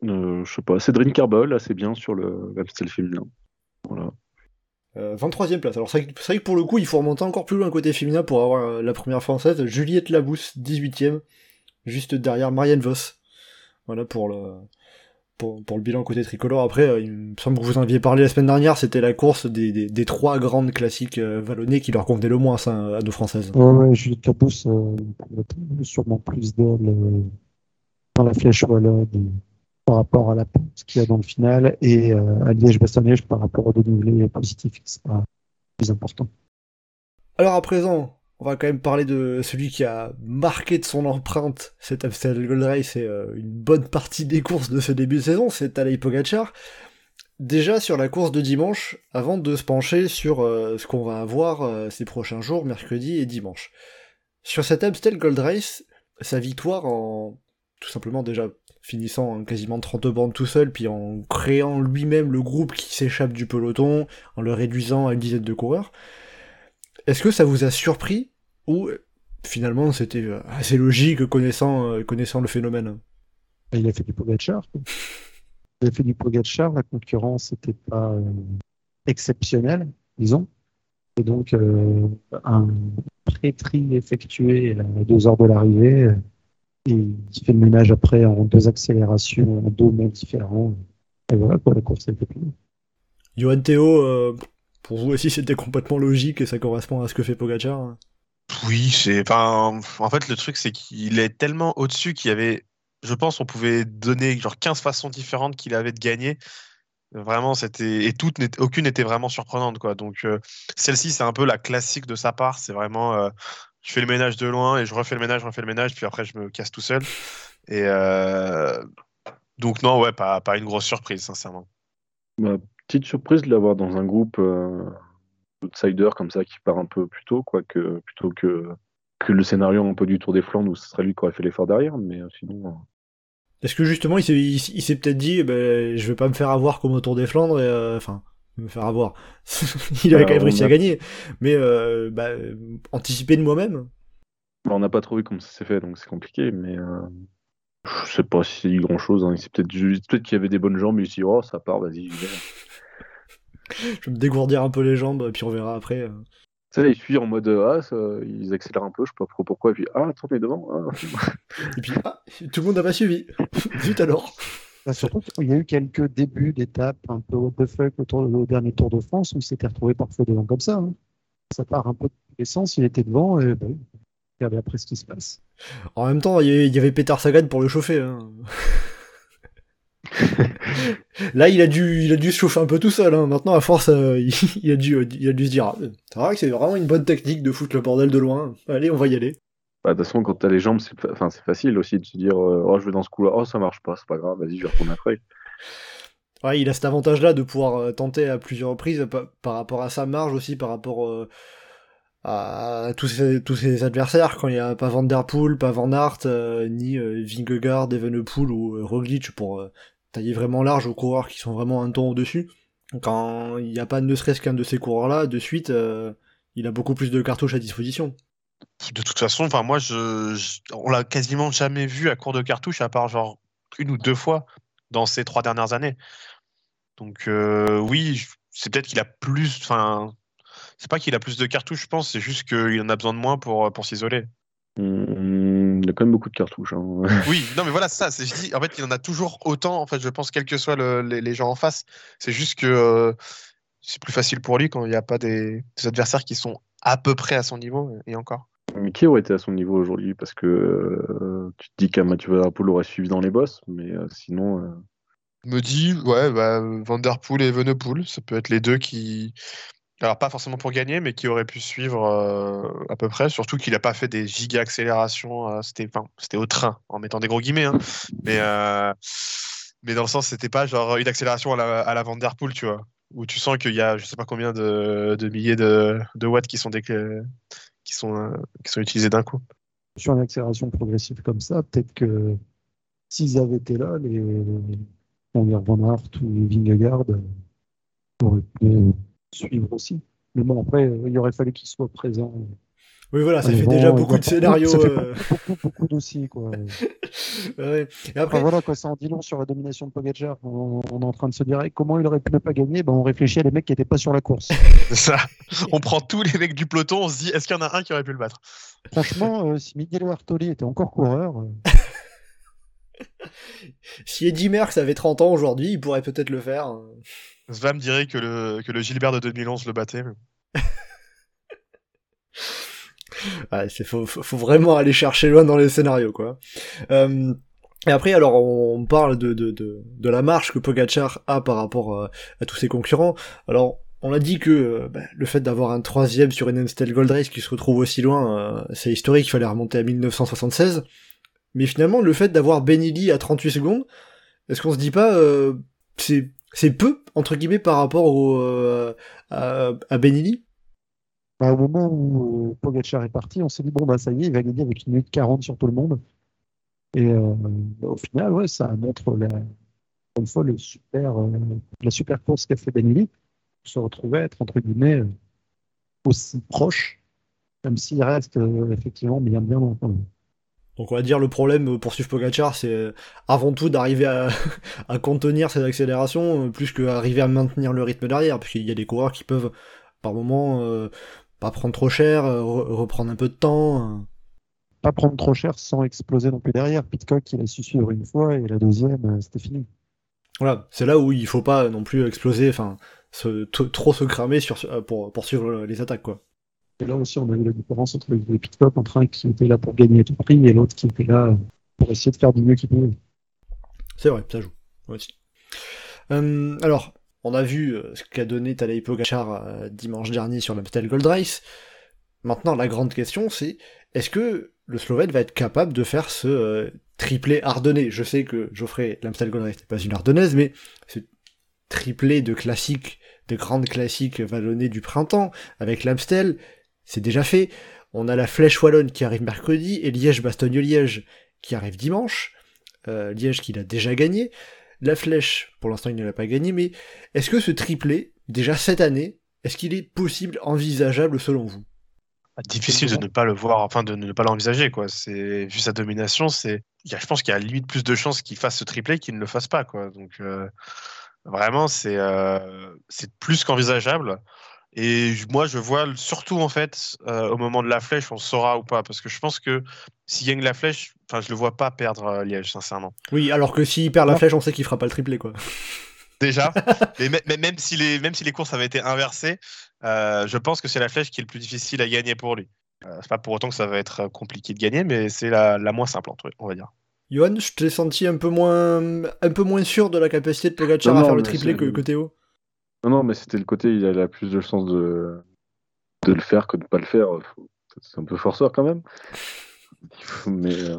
Euh, je sais pas, Cédrine Carbol, assez bien sur le l'Amstel féminin. Voilà. Euh, 23ème place. Alors c'est vrai, que- pour le coup, il faut remonter encore plus loin côté féminin pour avoir euh, la première française, Juliette Labousse, 18ème, juste derrière Marianne Voss. Voilà pour le pour, pour le bilan côté tricolore. Après, euh, il me semble que vous en aviez parlé la semaine dernière, c'était la course des, des, des trois grandes classiques euh, vallonnées qui leur convenaient le moins ça, à nos françaises. Ouais, Juliette Capousse, euh, sûrement plus d'elle euh, dans la flèche wallonne euh, par rapport à la ce qu'il y a dans le final et euh, à Liège-Bastogne-Liège par rapport au dénivelé positif qui sera plus important. Alors à présent, on va quand même parler de celui qui a marqué de son empreinte cet Amstel Gold Race et euh, une bonne partie des courses de ce début de saison, c'est Tadej Pogacar. Déjà sur la course de dimanche, avant de se pencher sur euh, ce qu'on va avoir ces prochains jours, mercredi et dimanche. Sur cet Amstel Gold Race, sa victoire en tout simplement déjà finissant en quasiment 30 bandes tout seul, puis en créant lui-même le groupe qui s'échappe du peloton, en le réduisant à une dizaine de coureurs, est-ce que ça vous a surpris ou euh, finalement c'était euh, assez logique connaissant, euh, connaissant le phénomène? Il a fait du Pogacar. Il a fait du Pogacar, la concurrence n'était pas euh, exceptionnelle, disons. Et donc, euh, un pré-tri effectué à deux heures de l'arrivée, et qui fait le ménage après en deux accélérations, en deux monts différents. Et voilà, quoi, la course été finie. Johan Théo, euh, pour vous aussi c'était complètement logique et ça correspond à ce que fait Pogacar hein Oui, c'est. Enfin, en fait, le truc, c'est qu'il est tellement au-dessus qu'il y avait. Je pense qu'on pouvait donner genre 15 façons différentes qu'il avait de gagner. Vraiment, c'était. Et toutes, aucune n'était vraiment surprenante, quoi. Donc, euh, celle-ci, c'est un peu la classique de sa part. C'est vraiment. euh, je fais le ménage de loin et je refais le ménage, je refais le ménage, puis après, je me casse tout seul. Et. euh, Donc, non, ouais, pas, pas une grosse surprise, sincèrement. Ma petite surprise de l'avoir dans un groupe euh, outsider comme ça qui part un peu plus tôt, quoi, que, plutôt que, que le scénario un peu du Tour des Flandres où ce serait lui qui aurait fait l'effort derrière. Mais euh, sinon, euh, Est-ce que justement il s'est, il, il s'est peut-être dit eh ben, je vais pas me faire avoir comme au Tour des Flandres et euh, enfin me faire avoir. il avait quand même réussi a- à gagner, mais euh, bah, euh, anticiper de moi-même. bah, on n'a pas trop vu comment ça s'est fait, donc c'est compliqué. Mais euh, je sais pas si c'est dit grand chose. Hein. C'est peut-être juste- qu'il y avait des bonnes jambes, mais il s'est dit, oh, ça part, vas-y, j'y vais. Je vais me dégourdir un peu les jambes, puis on verra après. euh. Tu sais, ils suivent en mode ah, ça- ils accélèrent un peu, je sais pas trop pourquoi, et puis ah, attends, devant. ah. Et puis, ah, tout le monde n'a pas suivi. Zut alors. Bah, surtout qu'il y a eu quelques débuts d'étapes un peu what the fuck autour au dernier Tour de France où il s'était retrouvé parfois devant comme ça. hein. Ça part un peu de tous les sens, il était devant et bah, regardez après ce qui se passe. En même temps, il y avait- il Peter Sagan pour le chauffer. hein. Là, il a, dû, il a dû se chauffer un peu tout seul. hein. Maintenant, à force, euh, il, il a dû, il a dû se dire ah, C'est vrai que c'est vraiment une bonne technique de foutre le bordel de loin. Allez, on va y aller. Bah, de toute façon, quand t'as les jambes, c'est facile aussi de se dire euh, oh, je vais dans ce coup-là, oh, ça marche pas, c'est pas grave, vas-y, je vais retourner après. Ouais, il a cet avantage-là de pouvoir euh, tenter à plusieurs reprises pa- par rapport à sa marge aussi, par rapport euh, à, tous, ses, adversaires. Quand il n'y a pas Van Der Poel, pas Van Aert, ni Vingegaard, Evenepoel ou Roglic pour tailler vraiment large aux coureurs qui sont vraiment un ton au-dessus. Quand il n'y a pas ne serait-ce qu'un de ces coureurs-là, de suite, il a beaucoup plus de cartouches à disposition. De toute façon, enfin moi, je, je- on l'a quasiment jamais vu à court de cartouche, à part genre une ou deux fois dans ces trois dernières années. Donc euh, oui, c'est peut-être qu'il a plus, enfin, c'est pas qu'il a plus de cartouches, je pense, c'est juste qu'il en a besoin de moins pour pour s'isoler. Hum, il a quand même beaucoup de cartouches. hein. Oui, non mais voilà, ça. c'est- Je dis, en fait, il en a toujours autant. En fait, je pense, quels que soient le- les, les gens en face, c'est juste que euh, c'est plus facile pour lui quand il n'y a pas des, des adversaires qui sont à peu près à son niveau et encore. Qui aurait été à son niveau aujourd'hui Parce que euh, tu te dis qu'un Mathieu Van Der Poel aurait suivi dans les bosses, mais euh, sinon. euh, me dit, ouais, bah, Van Der Poel et Evenepoel, ça peut être les deux qui. Alors, pas forcément pour gagner, mais qui auraient pu suivre euh, à peu près. Surtout qu'il n'a pas fait des giga accélérations. c'était, enfin, c'était au train, en mettant des gros guillemets. hein. mais, dans le sens, c'était pas genre une accélération à la, à tu vois. Où tu sens qu'il y a je sais pas combien de, milliers de, watts qui sont, décl- sont, euh, qui sont utilisés d'un coup. Sur une accélération progressive comme ça, peut-être que s'ils avaient été là, les dire Van Aert ou Vingegaard euh, auraient pu suivre aussi. Mais bon, après, euh, il aurait fallu qu'ils soient présents. Oui, voilà, ça Mais fait bon, déjà beaucoup de scénarios. Ça fait euh, beaucoup, beaucoup dossiers, quoi. ouais. Et Enfin, après, voilà, quoi, ça en dit long sur la domination de Pogacar. On, on est en train de se dire eh, comment il aurait pu ne pas gagner? Ben, on réfléchit à les mecs qui n'étaient pas sur la course. C'est ça. On prend tous les mecs du peloton, on se dit, est-ce qu'il y en a un qui aurait pu le battre? Franchement, euh, si Miguel Bartoli était encore coureur, euh, si Eddie Merckx avait 30 ans aujourd'hui, il pourrait peut-être le faire. hein. Svam dirait que le, que le Gilbert de 2011 le battait. mais- Ouais, faut, faut, vraiment aller chercher loin dans les scénarios, quoi. Euh, et après, alors, on parle de, de, de, de la marche que Pogacar a par rapport euh, à tous ses concurrents. Alors, on a dit que euh, bah, le fait d'avoir un troisième sur une Amstel Gold Race qui se retrouve aussi loin, euh, c'est historique, il fallait remonter à 1976. Mais finalement, le fait d'avoir Benili à 38 secondes, est-ce qu'on se dit pas, euh, c'est c'est peu, entre guillemets, par rapport au, euh, à, à Benili bah, au moment où euh, Pogacar est parti, on s'est dit bon, bah, ça y est, il va gagner avec une minute 40 sur tout le monde. Et euh, au final, ça montre la, une fois le super, euh, la super course qu'a fait Benili. Se retrouver à être, entre guillemets, euh, aussi proche, même s'il reste effectivement bien, bien longtemps. Donc on va dire le problème pour suivre Pogacar, c'est avant tout d'arriver à, à contenir ses accélérations, plus qu'arriver à maintenir le rythme derrière, puisqu'il y a des coureurs qui peuvent par moment pas prendre trop cher, euh, re- reprendre un peu de temps. euh. Pas prendre trop cher sans exploser non plus derrière. Pitcock, il a su suivre une fois et la deuxième, euh, c'était fini. Voilà, c'est là où il faut pas non plus exploser, enfin se- trop se cramer sur, pour, pour suivre les attaques quoi. Et là aussi, on a vu la différence entre les Pitcock, entre un qui était là pour gagner à tout prix et l'autre qui était là pour essayer de faire du mieux qu'il pouvait. C'est vrai, ça joue aussi. Euh, alors, on a vu euh, ce qu'a donné Tadej Pogacar euh, dimanche dernier sur l'Amstel Gold Race. Maintenant, la grande question, c'est est-ce que le Slovène va être capable de faire ce euh, triplé ardennais? Je sais que Geoffrey, l'Amstel Gold Race n'est pas une ardennaise, mais ce triplé de classiques, de grandes classiques vallonnées du printemps, avec l'Amstel, c'est déjà fait. On a la Flèche Wallonne qui arrive mercredi, et Liège-Bastogne-Liège qui arrive dimanche. Liège qu'il a déjà gagné. La Flèche, pour l'instant, il ne l'a pas gagné, mais est-ce que ce triplé, déjà cette année, est-ce qu'il est possible, envisageable selon vous? Ah, Difficile de ne pas le voir, enfin de ne pas l'envisager quoi. C'est vu sa domination, c'est, je pense qu'il y a limite plus de chances qu'il fasse ce triplé qu'il ne le fasse pas quoi. Donc euh, Vraiment, c'est euh, c'est plus qu'envisageable. Et moi, je vois surtout en fait euh, au moment de la flèche, on saura ou pas, parce que je pense que s'il gagne la flèche, enfin, je le vois pas perdre euh, Liège, sincèrement. Oui, alors que s'il perd la flèche, on sait qu'il fera pas le triplé, quoi. Déjà, mê- même si les même si les courses avaient été inversées, euh, je pense que c'est la flèche qui est le plus difficile à gagner pour lui. Euh, c'est pas pour autant que ça va être compliqué de gagner, mais c'est la, la moins simple, entre- on va dire. Johan, je t'ai senti un peu moins un peu moins sûr de la capacité de Pogacar Non, à faire le mais triplé que, que Théo? Non, non, mais c'était le côté, il a plus de chances de, de le faire que de ne pas le faire. C'est un peu forceur quand même. Mais euh,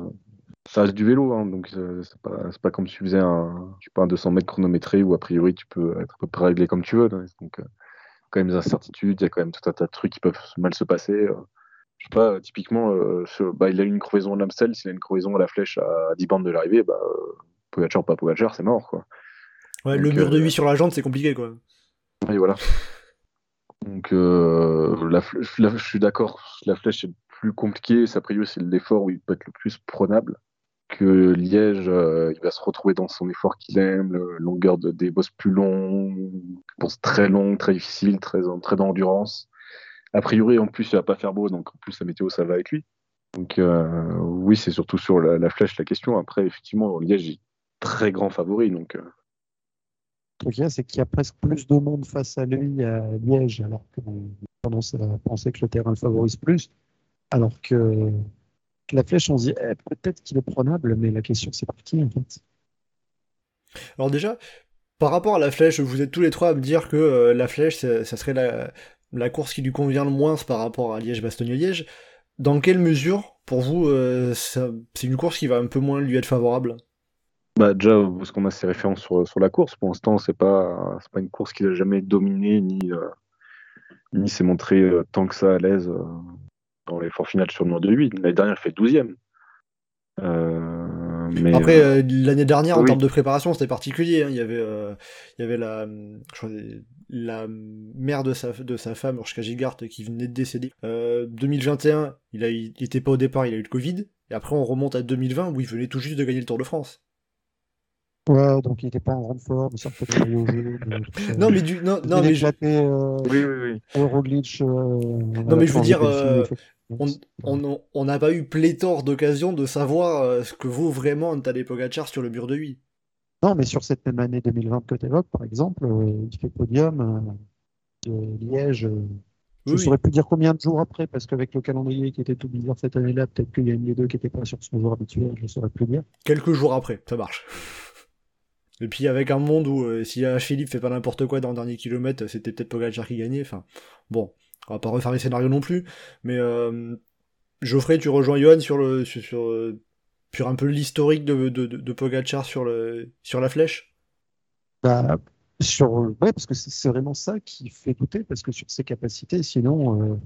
ça reste du vélo, hein, donc euh, c'est pas, pas comme si tu faisais un, je sais pas, un 200 mètres chronométré où a priori tu peux être à peu près réglé comme tu veux. hein. Donc, euh, quand même des incertitudes, il y a quand même tout un tas de trucs qui peuvent mal se passer. euh. je sais pas, typiquement, euh, bah, il a eu une crevaison à l'Amstel, s'il a une crevaison à la flèche à 10 bandes de l'arrivée, bah, Pogacar, pas Pogacar, c'est mort, quoi. Ouais, le mur de euh, 8 sur la jante, c'est compliqué, quoi. Voilà. Donc, euh, la je suis d'accord, la flèche est plus compliquée. A priori, c'est l'effort où il peut être le plus prenable. Que Liège, euh, il va se retrouver dans son effort qu'il aime, longueur de, des bosses plus longs, courses très longues, très difficiles, très, très d'endurance. A priori, en plus, il va pas faire beau, donc en plus, la météo, ça va avec lui. Donc, euh, oui, c'est surtout sur la, la flèche la question. Après, effectivement, Liège est très grand favori, donc. C'est qu'il y a presque plus de monde face à lui à Liège, alors qu'on tendance à penser que le terrain le favorise plus. Alors que, la flèche, on se dit, eh, peut-être qu'il est prenable, mais la question, c'est par qui, en fait? Alors déjà, par rapport à la flèche, vous êtes tous les trois à me dire que euh, la flèche, ça, serait la, course qui lui convient le moins par rapport à Liège-Bastogne-Liège. Dans quelle mesure, pour vous, euh, c'est une course qui va un peu moins lui être favorable? Bah déjà, parce qu'on a ses références sur, sur la course, pour l'instant, c'est pas c'est pas une course qu'il a jamais dominée ni euh, ni s'est montré euh, tant que ça à l'aise euh, dans l'effort final sur le Nord de 8. L'année dernière, il fait 12e. Euh, mais Après, l'année dernière, en oui. termes de préparation, c'était particulier. hein. Il y avait, il y avait la, la mère de sa, de sa femme, Urshka Gigart, qui venait de décéder. Euh, 2021, il, a, il était pas au départ, il a eu le Covid. Et après, on remonte à 2020, où il venait tout juste de gagner le Tour de France. Ouais, donc il n'était pas en grande forme, il sortait de maillot jaune, euh. Non, mais du, non, Il non, mais je- euh, oui, oui, oui. Roglic. euh, Non, mais je veux dire, euh, on on... on on n'a pas eu pléthore d'occasions de savoir ce que vaut vraiment un Tadej Pogacar sur le mur de 8. Non, mais sur cette même année 2020 que tu évoques, par exemple, il fait podium de Liège. je ne Oui, saurais plus dire combien de jours après, parce qu'avec le calendrier qui était tout bizarre cette année-là, peut-être qu'il y a une des deux qui n'était pas sur son jour habituel, je ne saurais plus dire. quelques jours après, ça marche. Et puis avec un monde où euh, si. Philippe fait pas n'importe quoi dans le dernier kilomètre, c'était peut-être Pogacar qui gagnait. Enfin, bon, on va pas refaire les scénarios non plus. Mais euh, Geoffrey, tu rejoins Johan sur le sur, euh, un peu l'historique de, de, Pogacar sur le sur la flèche? Bah, sur, ouais, parce que c'est vraiment ça qui fait douter, parce que sur ses capacités, sinon, euh,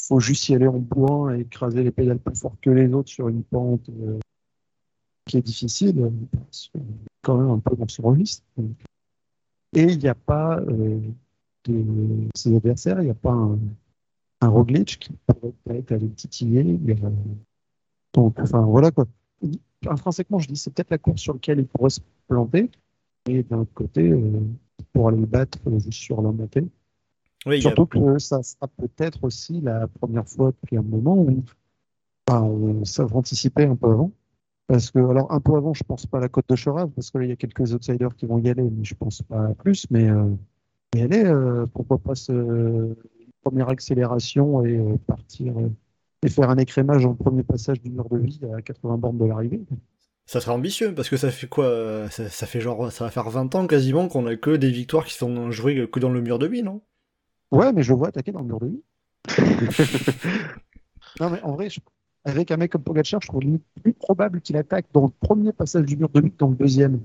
faut juste y aller en bourrin et écraser les pédales plus fort que les autres sur une pente euh, qui est difficile, euh, quand même un peu dans son registre. Et il n'y a pas euh, de ses adversaires, il n'y a pas un, un Roglic qui pourrait peut-être aller titiller. mais, euh, donc, enfin, voilà quoi. Intrinsèquement, je dis, c'est peut-être la course sur laquelle il pourrait se planter. Et d'un autre côté, euh, pour aller le battre juste sur la montée. Oui, a- Surtout que ça sera peut-être aussi la première fois depuis un moment où enfin, on anticiper un peu avant. Parce que, alors, un peu avant, je pense pas à la côte de Chorave, parce que là, il y a quelques outsiders qui vont y aller, mais je pense pas à plus. Mais, euh, mais aller, euh, pourquoi pas se, une première accélération et euh, partir euh, et faire un écrémage en premier passage du mur de vie à 80 bornes de l'arrivée. ça serait ambitieux parce que ça fait quoi euh, ça, ça fait genre ça va faire 20 ans quasiment qu'on a que des victoires qui sont jouées que dans le mur de 8, non? Ouais, mais je vois attaquer dans le mur de vie. non, mais en vrai, je- avec un mec comme Pogacar, je trouve limite plus probable qu'il attaque dans le premier passage du mur de vie que dans le deuxième.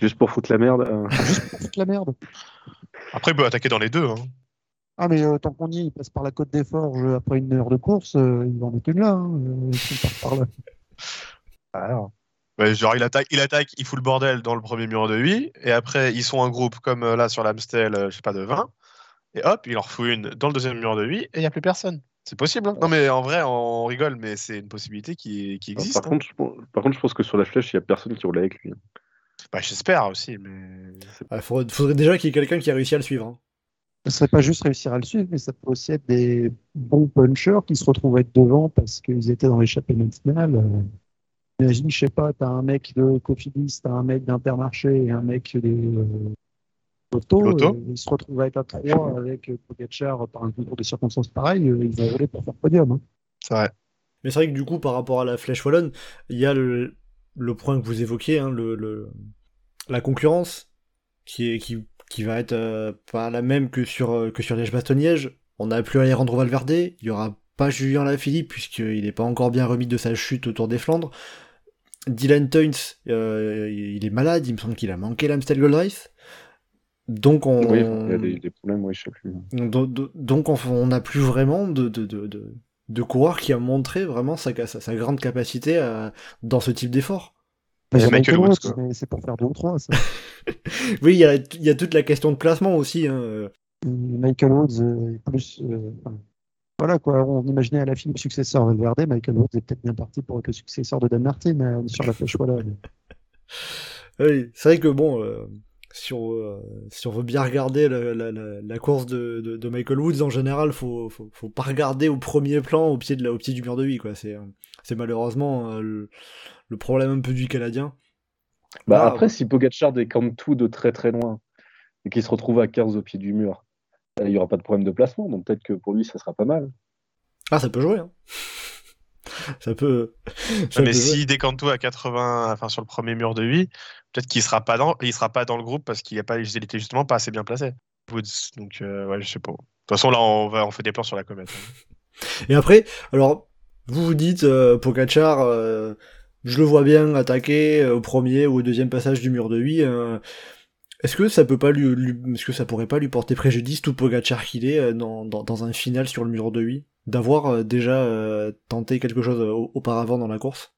Juste pour foutre la merde. euh, Juste pour foutre la merde. Après, il peut attaquer dans les deux. hein. Ah, mais euh, tant qu'on y est, il passe par la côte des Forges après une heure de course, euh, il va en mettre une là. Hein, euh, par là. Ouais, genre, il attaque, il attaque, il fout le bordel dans le premier mur de 8, et après, ils sont en groupe comme euh, là sur l'Amstel, euh, je sais pas, de 20, et hop, il en refout une dans le deuxième mur de 8, et il n'y a plus personne. C'est possible. hein. Non, mais en vrai, on rigole, mais c'est une possibilité qui, qui existe. par, hein. contre, je, pense- par contre, je pense que sur la flèche, il n'y a personne qui roule avec lui. Bah, J'espère aussi, mais. Il faudrait, faudrait déjà qu'il y ait quelqu'un qui a réussi à le suivre. hein. Ce serait pas juste réussir à le suivre, mais ça peut aussi être des bons punchers qui se retrouvent être devant parce qu'ils étaient dans l'échappée finale. Euh, Imagine, je sais pas, t'as un mec de Cofidis, t'as un mec d'Intermarché et un mec de euh, Lotto. Euh, ils se retrouvent à être à trois avec euh, Pogacar par un concours de circonstances pareilles. euh, ils vont voler pour faire podium. hein. C'est vrai. Mais c'est vrai que du coup, par rapport à la Flèche Wallonne, il y a le, le point que vous évoquiez, hein, le, le- la concurrence, qui, est, qui, qui va être euh, pas la même que sur, euh, que sur Liège-Bastogne-Liège. On n'a plus Alejandro Valverde, il y aura pas Julien Lafilippe, puisqu'il n'est pas encore bien remis de sa chute autour des Flandres. Dylan Teuns, euh, il est malade, il me semble qu'il a manqué l'Amstel Gold Race. Donc on, Oui, il y a des, des problèmes, oui, je sais plus. do- do- donc on n'a plus vraiment de, de, de, de, de coureur qui a montré vraiment sa, sa, sa grande capacité à- dans ce type d'effort. C'est pour faire deux ou trois. Ça. Oui, il y a, il y a toute la question de classement aussi. hein. Michael Woods euh, est plus. euh, voilà quoi, on imaginait à la Philippe successeur Valverde. Michael Woods est peut-être bien parti pour être le successeur de Dan Martin on est sur la flèche voilà. Oui, c'est vrai que bon, euh, si, on, euh, si on veut bien regarder la, la, la, la course de, de, de Michael Woods, en général, faut, faut, faut pas regarder au premier plan, au pied, de la, au pied du mur de vie. quoi. C'est, euh, c'est malheureusement euh, le, le problème un peu du Canadien. Bah, Ah, après, si Pogacar décante tout de très très loin et qu'il se retrouve à 15 au pied du mur, euh, il n'y aura pas de problème de placement, donc peut-être que pour lui, ça sera pas mal. Ah, ça peut jouer. Hein. Ça peut. ça Ouais, peut mais décante tout à 80, enfin sur le premier mur de 8, peut-être qu'il sera pas dans, il sera pas dans le groupe parce qu'il a pas, il était justement pas assez bien placé. Woods, donc euh, ouais, je sais pas. De toute façon, là, on va, on fait des plans sur la comète. hein. Et après, alors, vous vous dites, euh, Pogacar, euh, je le vois bien attaquer euh, au premier ou au deuxième passage du mur de 8. euh, est-ce que ça peut pas lui, lui- est-ce que ça pourrait pas lui porter préjudice tout Pogacar qu'il est dans, dans, dans un final sur le mur de 8 d'avoir euh, déjà euh, tenté quelque chose euh, au- auparavant dans la course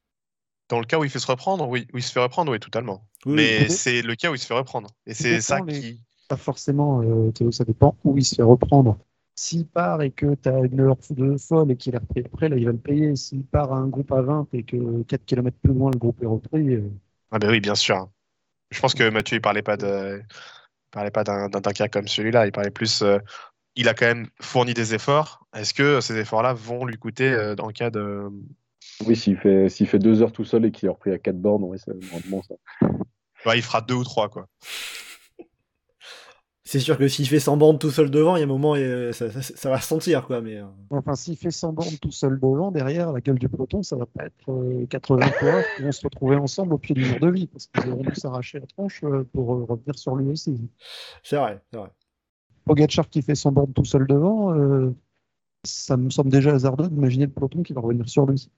Dans le cas où il fait se reprendre, oui, où il se fait reprendre, oui, totalement. Oui, mais oui. c'est le cas où il se fait reprendre. Et c'est ça les- qui. Pas forcément, euh, Théo, ça dépend où il se fait reprendre. S'il part et que tu as une heure de folle et qu'il est repris après, là, il va le payer. S'il part à un groupe à 20 et que 4 km plus loin, le groupe est repris, euh, Ah ben oui, bien sûr. Je pense que Mathieu, il parlait pas de, il parlait pas d'un cas comme celui-là. Il parlait plus. euh, il a quand même fourni des efforts. Est-ce que ces efforts-là vont lui coûter euh, en cas de. Oui, s'il fait, s'il fait deux heures tout seul et qu'il est repris à 4 bornes, oui, c'est vraiment ça. Il fera deux ou trois, quoi. C'est sûr que s'il fait 100 bandes tout seul devant, il y a un moment, euh, ça, ça- ça va se sentir, quoi. Mais euh, enfin, s'il fait 100 bornes tout seul devant, derrière, la gueule du peloton, ça va pas être euh, 80 coureurs qui vont se retrouver ensemble au pied du mur de vie parce qu'ils auront dû s'arracher la tronche euh, pour euh, revenir sur lui aussi. c'est vrai, c'est vrai. Pogacar qui fait 100 bornes tout seul devant, euh, ça me semble déjà hasardeux d'imaginer le peloton qui va revenir sur lui.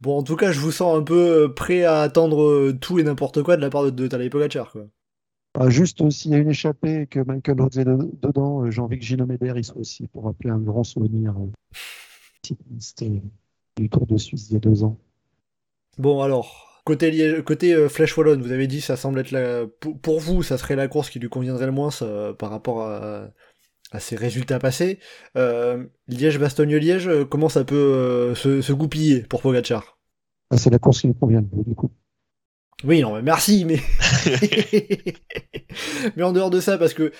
Bon, en tout cas, je vous sens un peu prêt à attendre euh, tout et n'importe quoi de la part de, de Tadej Pogacar, quoi. Ah, juste euh, s'il y a une échappée et que Michael Rhodes est de- dedans, euh, j'ai envie que Gino Meder y soit aussi pour rappeler un grand souvenir euh, du Tour de Suisse il y a deux ans. Bon alors, côté, Liège- côté euh, Flèche Wallonne, vous avez dit ça semble être la... Pour, pour vous, ça serait la course qui lui conviendrait le moins par rapport à, à ses résultats passés. Euh, Liège-Bastogne-Liège, euh, comment ça peut euh, se, se goupiller pour Pogacar? Ah, c'est la course qui me convient, du coup. Oui, non, mais merci, mais... mais en dehors de ça, parce que,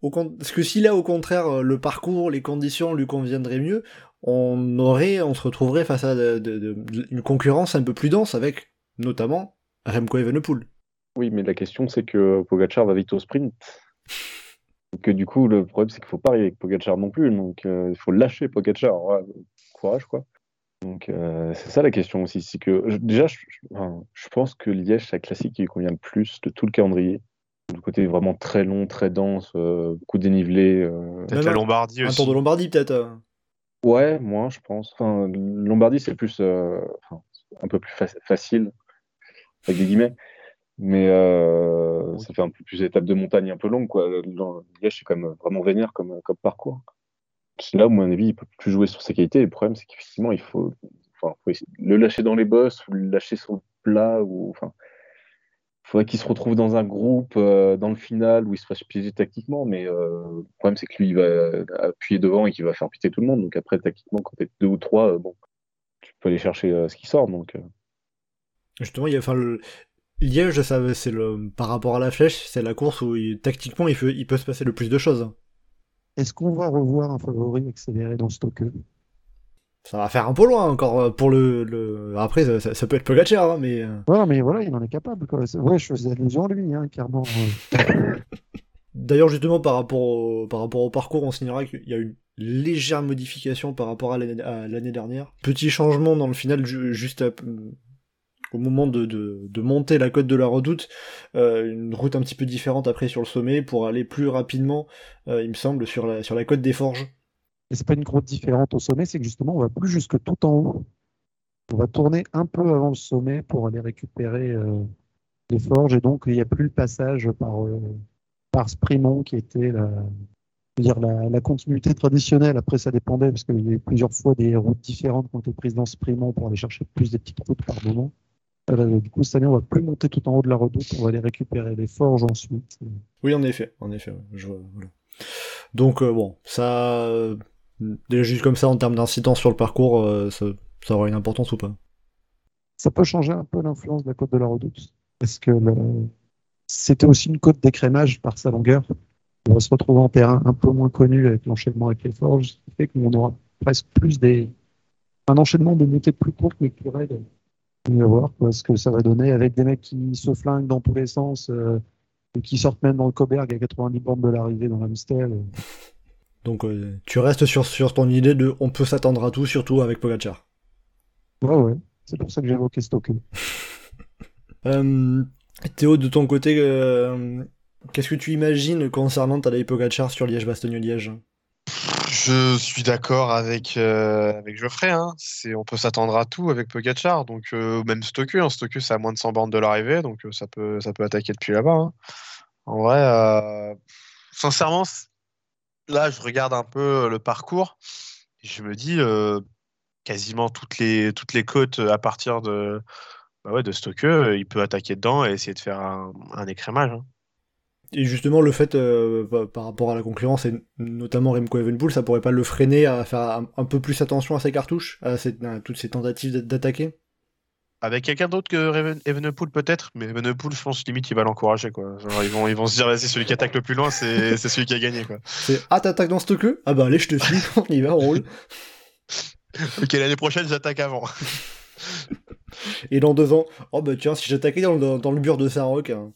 au parce que si là, au contraire, le parcours, les conditions lui conviendraient mieux, on aurait, on se retrouverait face à de- de- de- une concurrence un peu plus dense avec, notamment, Remco Evenepoel. Oui, mais la question, c'est que Pogacar va vite au sprint. Donc, euh, du coup, le problème, c'est qu'il faut pas arriver avec Pogacar non plus. Donc, euh, il faut lâcher Pogacar. Ouais, courage, quoi. Donc, euh, c'est ça la question aussi. C'est que, je- déjà, je, je- enfin, je pense que Liège, c'est la classique qui lui convient le plus de tout le calendrier. Le côté vraiment très long, très dense, euh, beaucoup dénivelé. euh, Peut-être la. Lombardie Un aussi. tour de Lombardie, peut-être. Ouais, moins, je pense. Enfin, Lombardie, c'est plus euh, un peu plus fac- facile, avec des guillemets. Mais euh, ça fait un peu plus étape de montagne un peu longue, quoi. Le- le- Liège, c'est quand même vraiment vénère comme, comme parcours. C'est là où, à mon avis, il peut plus jouer sur ses qualités. Le problème, c'est qu'effectivement, il faut, enfin, faut le lâcher dans les bosses ou le lâcher sur le plat. Ou, enfin, il faudrait qu'il se retrouve dans un groupe, euh, dans le final, où il se fasse piéger tactiquement. Mais euh, le problème, c'est que lui, il va appuyer devant et qu'il va faire péter tout le monde. Donc après, tactiquement, quand t'es deux ou trois, bon, tu peux aller chercher ce qui sort. Donc, Justement, il y a, enfin, le- Liège, ça, c'est le, par rapport à la flèche, c'est la course où il- tactiquement il, peut- il peut se passer le plus de choses. Est-ce qu'on va revoir un favori accéléré dans Stoke Ça va faire un peu loin encore euh, pour le. le... Après, ça, peut être Pogacar, hein, mais. euh, Ouais, mais voilà, il en est capable. Quoi. Ouais, je faisais allusion à lui, hein, clairement. D'ailleurs, justement, par rapport, au, par rapport au parcours, on signalera qu'il y a une légère modification par rapport à l'année dernière. Petit changement dans le final, ju- juste à- au moment de, de, de monter la côte de la redoute, euh, une route un petit peu différente après sur le sommet pour aller plus rapidement, euh, il me semble, sur la, sur la côte des Forges. Et c'est pas une grotte différente au sommet, c'est que justement, on va plus jusque tout en haut. On va tourner un peu avant le sommet pour aller récupérer euh, les forges. Et donc, il n'y a plus le passage par, par Sprimont qui était la, dire, la, continuité traditionnelle. Après, ça dépendait parce qu'il y a eu plusieurs fois des routes différentes qui ont été prises dans Sprimont pour aller chercher plus des petites routes par moment. Euh, du coup, cette année, on va plus monter tout en haut de la redoute. On va aller récupérer les forges ensuite. Oui, en effet, en effet. je voilà. Donc euh, bon, ça, euh, déjà juste comme ça en termes d'incidence sur le parcours, euh, ça, ça aura une importance ou pas? Ça peut changer un peu l'influence de la côte de la redoute. Parce que c'était aussi une côte d'écrémage par sa longueur. On va se retrouver en terrain un peu moins connu avec l'enchaînement avec les forges, ce qui fait qu'on aura presque plus des. un enchaînement de montées plus courtes mais plus raides. On va voir quoi, ce que ça va donner avec des mecs qui se flinguent dans tous les sens euh, et qui sortent même dans le Coberg à 90 bornes de l'arrivée dans l'Amstel. Donc euh, tu restes sur, sur ton idée de on peut s'attendre à tout, surtout avec Pogacar. Ouais, ouais. C'est pour ça que j'ai évoqué Stoke. Euh, Théo, de ton côté, euh, qu'est-ce que tu imagines concernant Tadej Pogacar sur Liège-Bastogne-Liège? Je suis d'accord avec, euh, avec Geoffrey. Hein. On peut s'attendre à tout avec Pogacar. Donc, euh, même Stoke. Hein. Stoke, c'est à moins de 100 bornes de l'arrivée. Donc, euh, ça, peut, ça peut attaquer depuis là-bas. hein. En vrai, sincèrement, là, je regarde un peu le parcours. Et je me dis, quasiment toutes les, toutes les côtes à partir de, bah ouais, de il peut attaquer dedans et essayer de faire un, un écrémage. Et justement, le fait, euh, par- rapport à la concurrence, et notamment Remco Evenpool, ça pourrait pas le freiner à faire un, un peu plus attention à ses cartouches, à, toutes ces tentatives d'a- d'attaquer? Avec quelqu'un d'autre que Evenepoel peut-être, mais Evenepoel, je pense limite il va l'encourager quoi. Genre, ils vont ils vont se dire vas-y celui qui attaque le plus loin c'est celui qui a gagné quoi. C'est Ah, t'attaques dans ce queue Ah bah allez, je te suis, on y va, on roule. Ok l'année prochaine j'attaque avant. Et dans deux ans, oh bah tiens, si j'attaquais dans, dans, dans le mur de Saint-Roch. hein.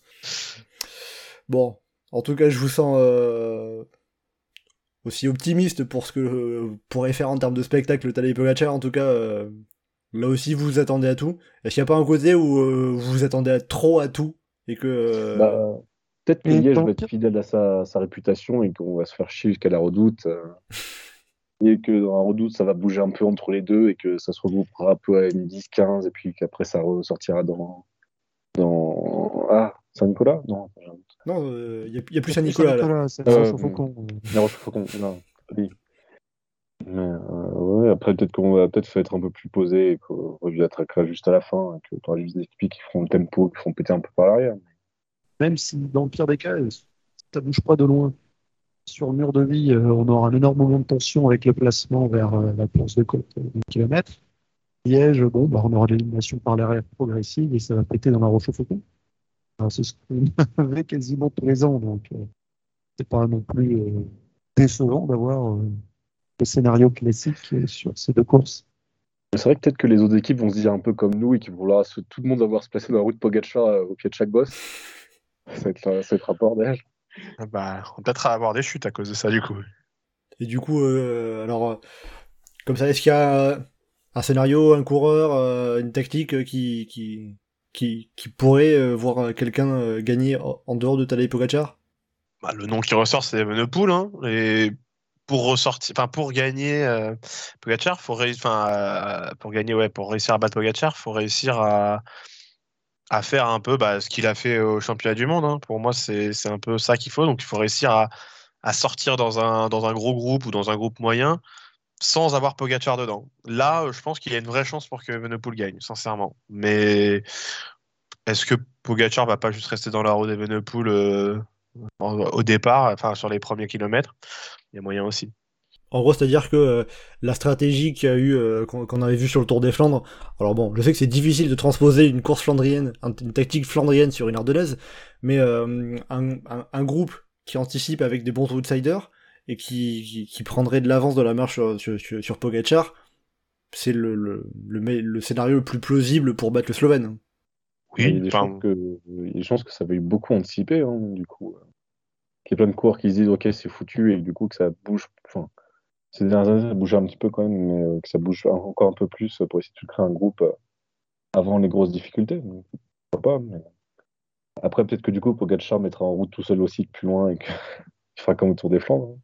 Bon, en tout cas, je vous sens euh, aussi optimiste pour ce que euh, pourrait faire en termes de spectacle Tadej Pogacar. En tout cas, euh, là aussi, vous vous attendez à tout. Est-ce qu'il n'y a pas un côté où euh, vous vous attendez à trop à tout et que euh, Bah, Peut-être que Liège va être fidèle à sa, sa réputation et qu'on va se faire chier jusqu'à la redoute. et que dans la redoute, ça va bouger un peu entre les deux et que ça se regroupera un peu à une 10-15 et puis qu'après ça ressortira dans. dans... Ah, Saint-Nicolas? Non, il n'y a, y a plus Saint-Nicolas là. C'est le Euh, Rochefaucon. La Rochefaucon, non, oui. Mais euh, ouais, après, peut-être qu'on va peut-être être un peu plus posé et qu'on revient attaquera juste à la fin, et que tu auras juste des équipes qui feront le tempo, qui feront péter un peu par l'arrière. Même si dans le pire des cas, ça bouge pas de loin. Sur le mur de vie, euh, on aura un énorme moment de tension avec le placement vers euh, la course de côte euh, du kilomètre. Liège, bon, bah, on aura l'élimination par l'arrière progressive et ça va péter dans la roche au faucon. Ce qu'on avait quasiment tous les ans, donc euh, c'est pas non plus euh, décevant d'avoir euh, le scénario classique euh, sur ces deux courses. C'est vrai que peut-être que les autres équipes vont se dire un peu comme nous et qu'ils vont vouloir se- tout le monde va vouloir se placer dans la route Pogacar euh, au pied de chaque boss. Ça va être, ça va être un bordel. Ah Bah on peut-être avoir des chutes à cause de ça du coup. Et du coup, euh, alors, comme ça, est-ce qu'il y a un scénario, un coureur, euh, une tactique qui, qui, qui, pourrait euh, voir euh, quelqu'un euh, gagner en dehors de Tadej Pogacar? Bah, le nom qui ressort c'est Evenepoel hein, et pour ressortir, pour gagner euh, Pogacar, faut réussir, euh, pour gagner ouais, pour réussir à battre Pogacar, faut réussir à faire un peu bah, ce qu'il a fait au championnat du monde. hein. Pour moi, c'est un peu ça qu'il faut. Donc, il faut réussir à, sortir dans un gros groupe ou dans un groupe moyen sans avoir Pogacar dedans. Là, euh, je pense qu'il y a une vraie chance pour que Evenepoel gagne, sincèrement. Mais est-ce que Pogacar va pas juste rester dans la roue d'Evenepoel euh, au départ, enfin sur les premiers kilomètres? Il y a moyen aussi. En gros, c'est-à-dire que euh, la stratégie qu'il a eu, euh, qu'on avait vu sur le Tour des Flandres, alors bon, je sais que c'est difficile de transposer une course flandrienne, un- une tactique flandrienne sur une ardelaise, mais un groupe qui anticipe avec des bons outsiders et qui, qui, qui prendrait de l'avance de la marche sur, sur, Pogacar, c'est le, le, le, scénario le plus plausible pour battre le Slovène. Il y a Oui, des chances que, il y a des chances que ça va eu beaucoup anticiper, hein, du coup. Qu'il y ait plein de coureurs qui se disent, ok, c'est foutu, et du coup, que ça bouge. Enfin, ces dernières années, ça bougeait un petit peu quand même, mais euh, que ça bouge encore un peu plus pour essayer de créer un groupe euh, avant les grosses difficultés. Donc, pourquoi pas, mais... Après, peut-être que du coup, Pogacar mettra en route tout seul aussi plus loin et qu'il fera comme au Tour des Flandres. hein.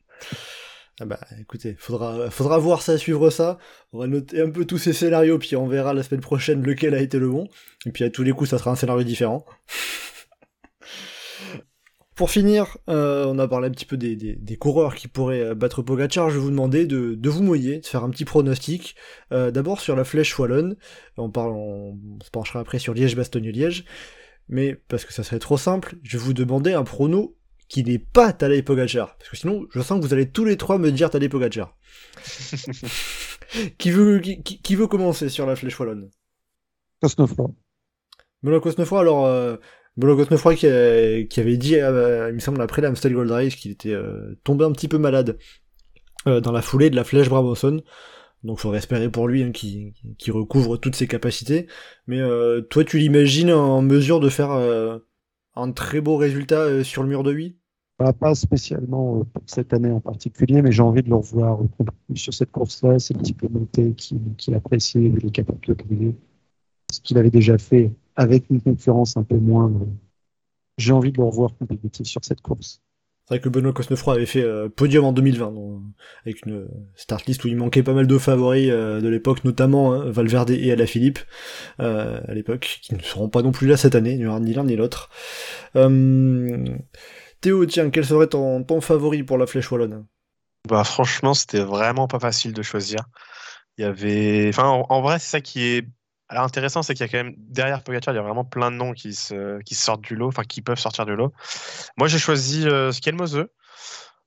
Ah bah écoutez, faudra, voir ça, suivre ça. On va noter un peu tous ces scénarios, puis on verra la semaine prochaine lequel a été le bon. Et puis à tous les coups, ça sera un scénario différent. Pour finir, euh, on a parlé un petit peu des, coureurs qui pourraient euh, battre Pogacar. Je vais vous demander de, vous mouiller, de faire un petit pronostic. Euh, D'abord sur la flèche wallonne. On, se penchera après sur Liège-Bastogne-Liège. Mais parce que ça serait trop simple, je vais vous demander un prono qui n'est pas Tadej Pogacar. Parce que sinon, je sens que vous allez tous les trois me dire Tadej Pogacar. qui, veut, qui, qui- qui veut commencer sur la flèche wallonne? Cosnefroy. Benoît Cosnefroy, alors, euh, Benoît Cosnefroy qui, a- qui avait dit, euh, il me semble, après l'Amstel Gold Race, qu'il était euh, tombé un petit peu malade euh, dans la foulée de la flèche Brabosson. Donc faudrait espérer pour lui hein, qu'il qu'il recouvre toutes ses capacités. Mais euh, toi, tu l'imagines en mesure de faire euh, un très beau résultat euh, sur le mur de 8 Bah, pas spécialement euh, pour cette année en particulier, mais j'ai envie de le revoir euh, sur cette course-là. C'est le type de montée qu'il qu'il apprécie, il est capable de. Ce qu'il avait déjà fait avec une concurrence un peu moindre. J'ai envie de le revoir compétitif sur cette course. C'est vrai que Benoît Cosnefroy avait fait euh, podium en 2020, donc, avec une euh, start list où il manquait pas mal de favoris euh, de l'époque, notamment hein, Valverde et Alaphilippe euh, à l'époque, qui ne seront pas non plus là cette année, ni l'un ni l'un ni l'autre. Théo, tiens, quel serait ton, ton favori pour la flèche wallonne? Bah, franchement, c'était vraiment pas facile de choisir. Il y avait. Enfin, en, en vrai, c'est ça qui est alors, intéressant, c'est qu'il y a quand même derrière Pogacar, il y a vraiment plein de noms qui, se, qui sortent du lot, enfin qui peuvent sortir du lot. Moi, j'ai choisi euh, Skelmose.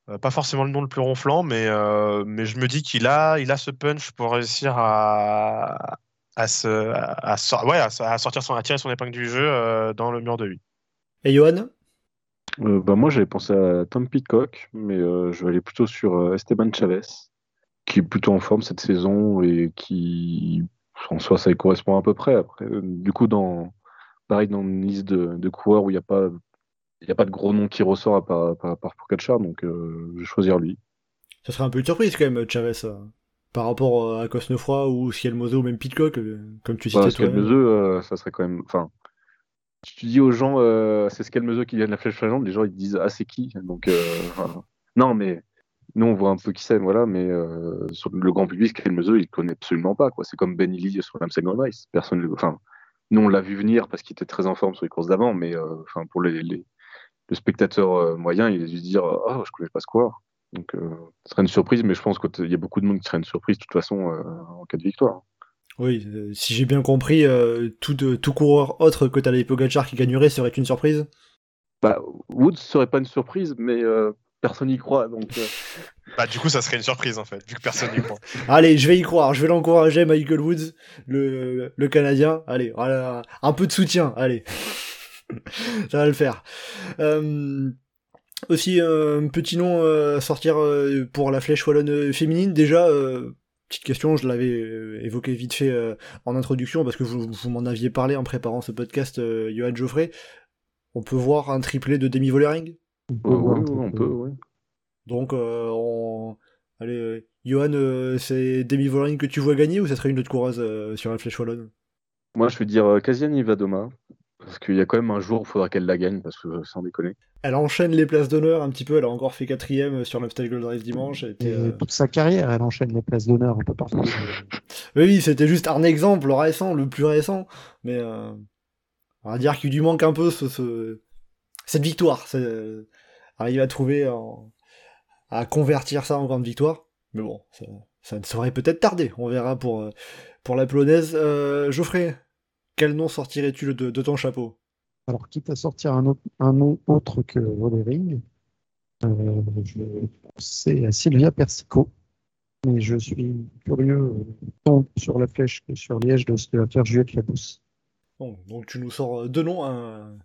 Euh, pas forcément le nom le plus ronflant, mais, euh, mais je me dis qu'il a, il a ce punch pour réussir à, à, se, à, à sor- ouais, à, à sortir son, à tirer son épingle du jeu euh, dans le mur de 8. Et Johan? Euh, bah, moi, j'avais pensé à Tom Pitcock, mais euh, je vais aller plutôt sur euh, Esteban Chavez, qui est plutôt en forme cette saison et qui, en soi, ça y correspond à peu près. Après, euh, du coup, dans, pareil, dans une liste de, de coureurs où il n'y a pas, il a pas de gros nom qui ressort à part, à part, Pogacar, donc euh, je vais choisir lui. Ça serait un peu une surprise quand même, Chavez, par rapport à Cosnefroy ou Skelmose ou même Pitcock, comme tu citais Voilà, toi. Euh, ça serait quand même. Enfin, tu dis aux gens, euh, c'est Skelmese qui vient de la Flèche Wallonne, les gens ils te disent, ah, c'est qui? Donc, euh, non, mais nous on voit un peu qui c'est, voilà, mais euh, le grand public, Skelmese, il connaît absolument pas, quoi. C'est comme Ben Illy sur l'Amstel Race. Personne, enfin, nous on l'a vu venir parce qu'il était très en forme sur les courses d'avant, mais euh, enfin, pour les, les- le spectateur euh, moyen, il va juste dire, oh, je connais pas ce coureur. Donc, ce serait une surprise, mais je pense qu'il y a beaucoup de monde qui serait une surprise de toute façon en cas de victoire. Oui, euh, si j'ai bien compris, euh, tout, euh, tout coureur autre que Tadej Pogacar qui gagnerait serait une surprise? Bah, Woods serait pas une surprise, mais euh, personne n'y croit. Donc, euh, Bah, du coup, ça serait une surprise en fait, vu que personne n'y croit. Allez, je vais y croire, je vais l'encourager, Michael Woods, le, le Canadien. Allez, voilà, un peu de soutien, allez. Ça va le faire. Euh, aussi, un petit nom à sortir pour la flèche wallonne féminine. Déjà, euh, petite question, je l'avais euh, évoqué vite fait euh, en introduction, parce que vous, vous m'en aviez parlé en préparant ce podcast, euh, Johan Geoffrey. On peut voir un triplé de Demi Vollering? On peu on peut, ouais. Donc, euh, on... allez, euh, Johan, euh, c'est Demi Vollering que tu vois gagner ou ça serait une autre coureuse euh, sur la flèche wallonne? Moi, je vais dire euh, Kasian Ivadoma, parce qu'il y a quand même un jour où il faudra qu'elle la gagne, parce que euh, sans déconner. Elle enchaîne les places d'honneur un petit peu, elle a encore fait quatrième sur l'Upstyle Gold Race dimanche. elle était, Et euh, toute sa carrière, elle enchaîne les places d'honneur un peu partout. Oui, oui, c'était juste un exemple récent, le plus récent, mais euh, on va dire qu'il lui manque un peu ce, ce- cette victoire. euh, arriver à trouver, en- à convertir ça en grande victoire. Mais bon, ça, ça ne saurait peut-être tarder, on verra pour, euh, pour la polonaise. Euh, Geoffrey, quel nom sortirais-tu de, de ton chapeau? Alors, quitte à sortir un, autre, un nom autre que Vollering, euh, je vais penser à Sylvia Persico, Mais je suis curieux, euh, tant sur la flèche que sur Liège, de ce que va faire Juliette Labousse. Bon, donc tu nous sors deux noms, un,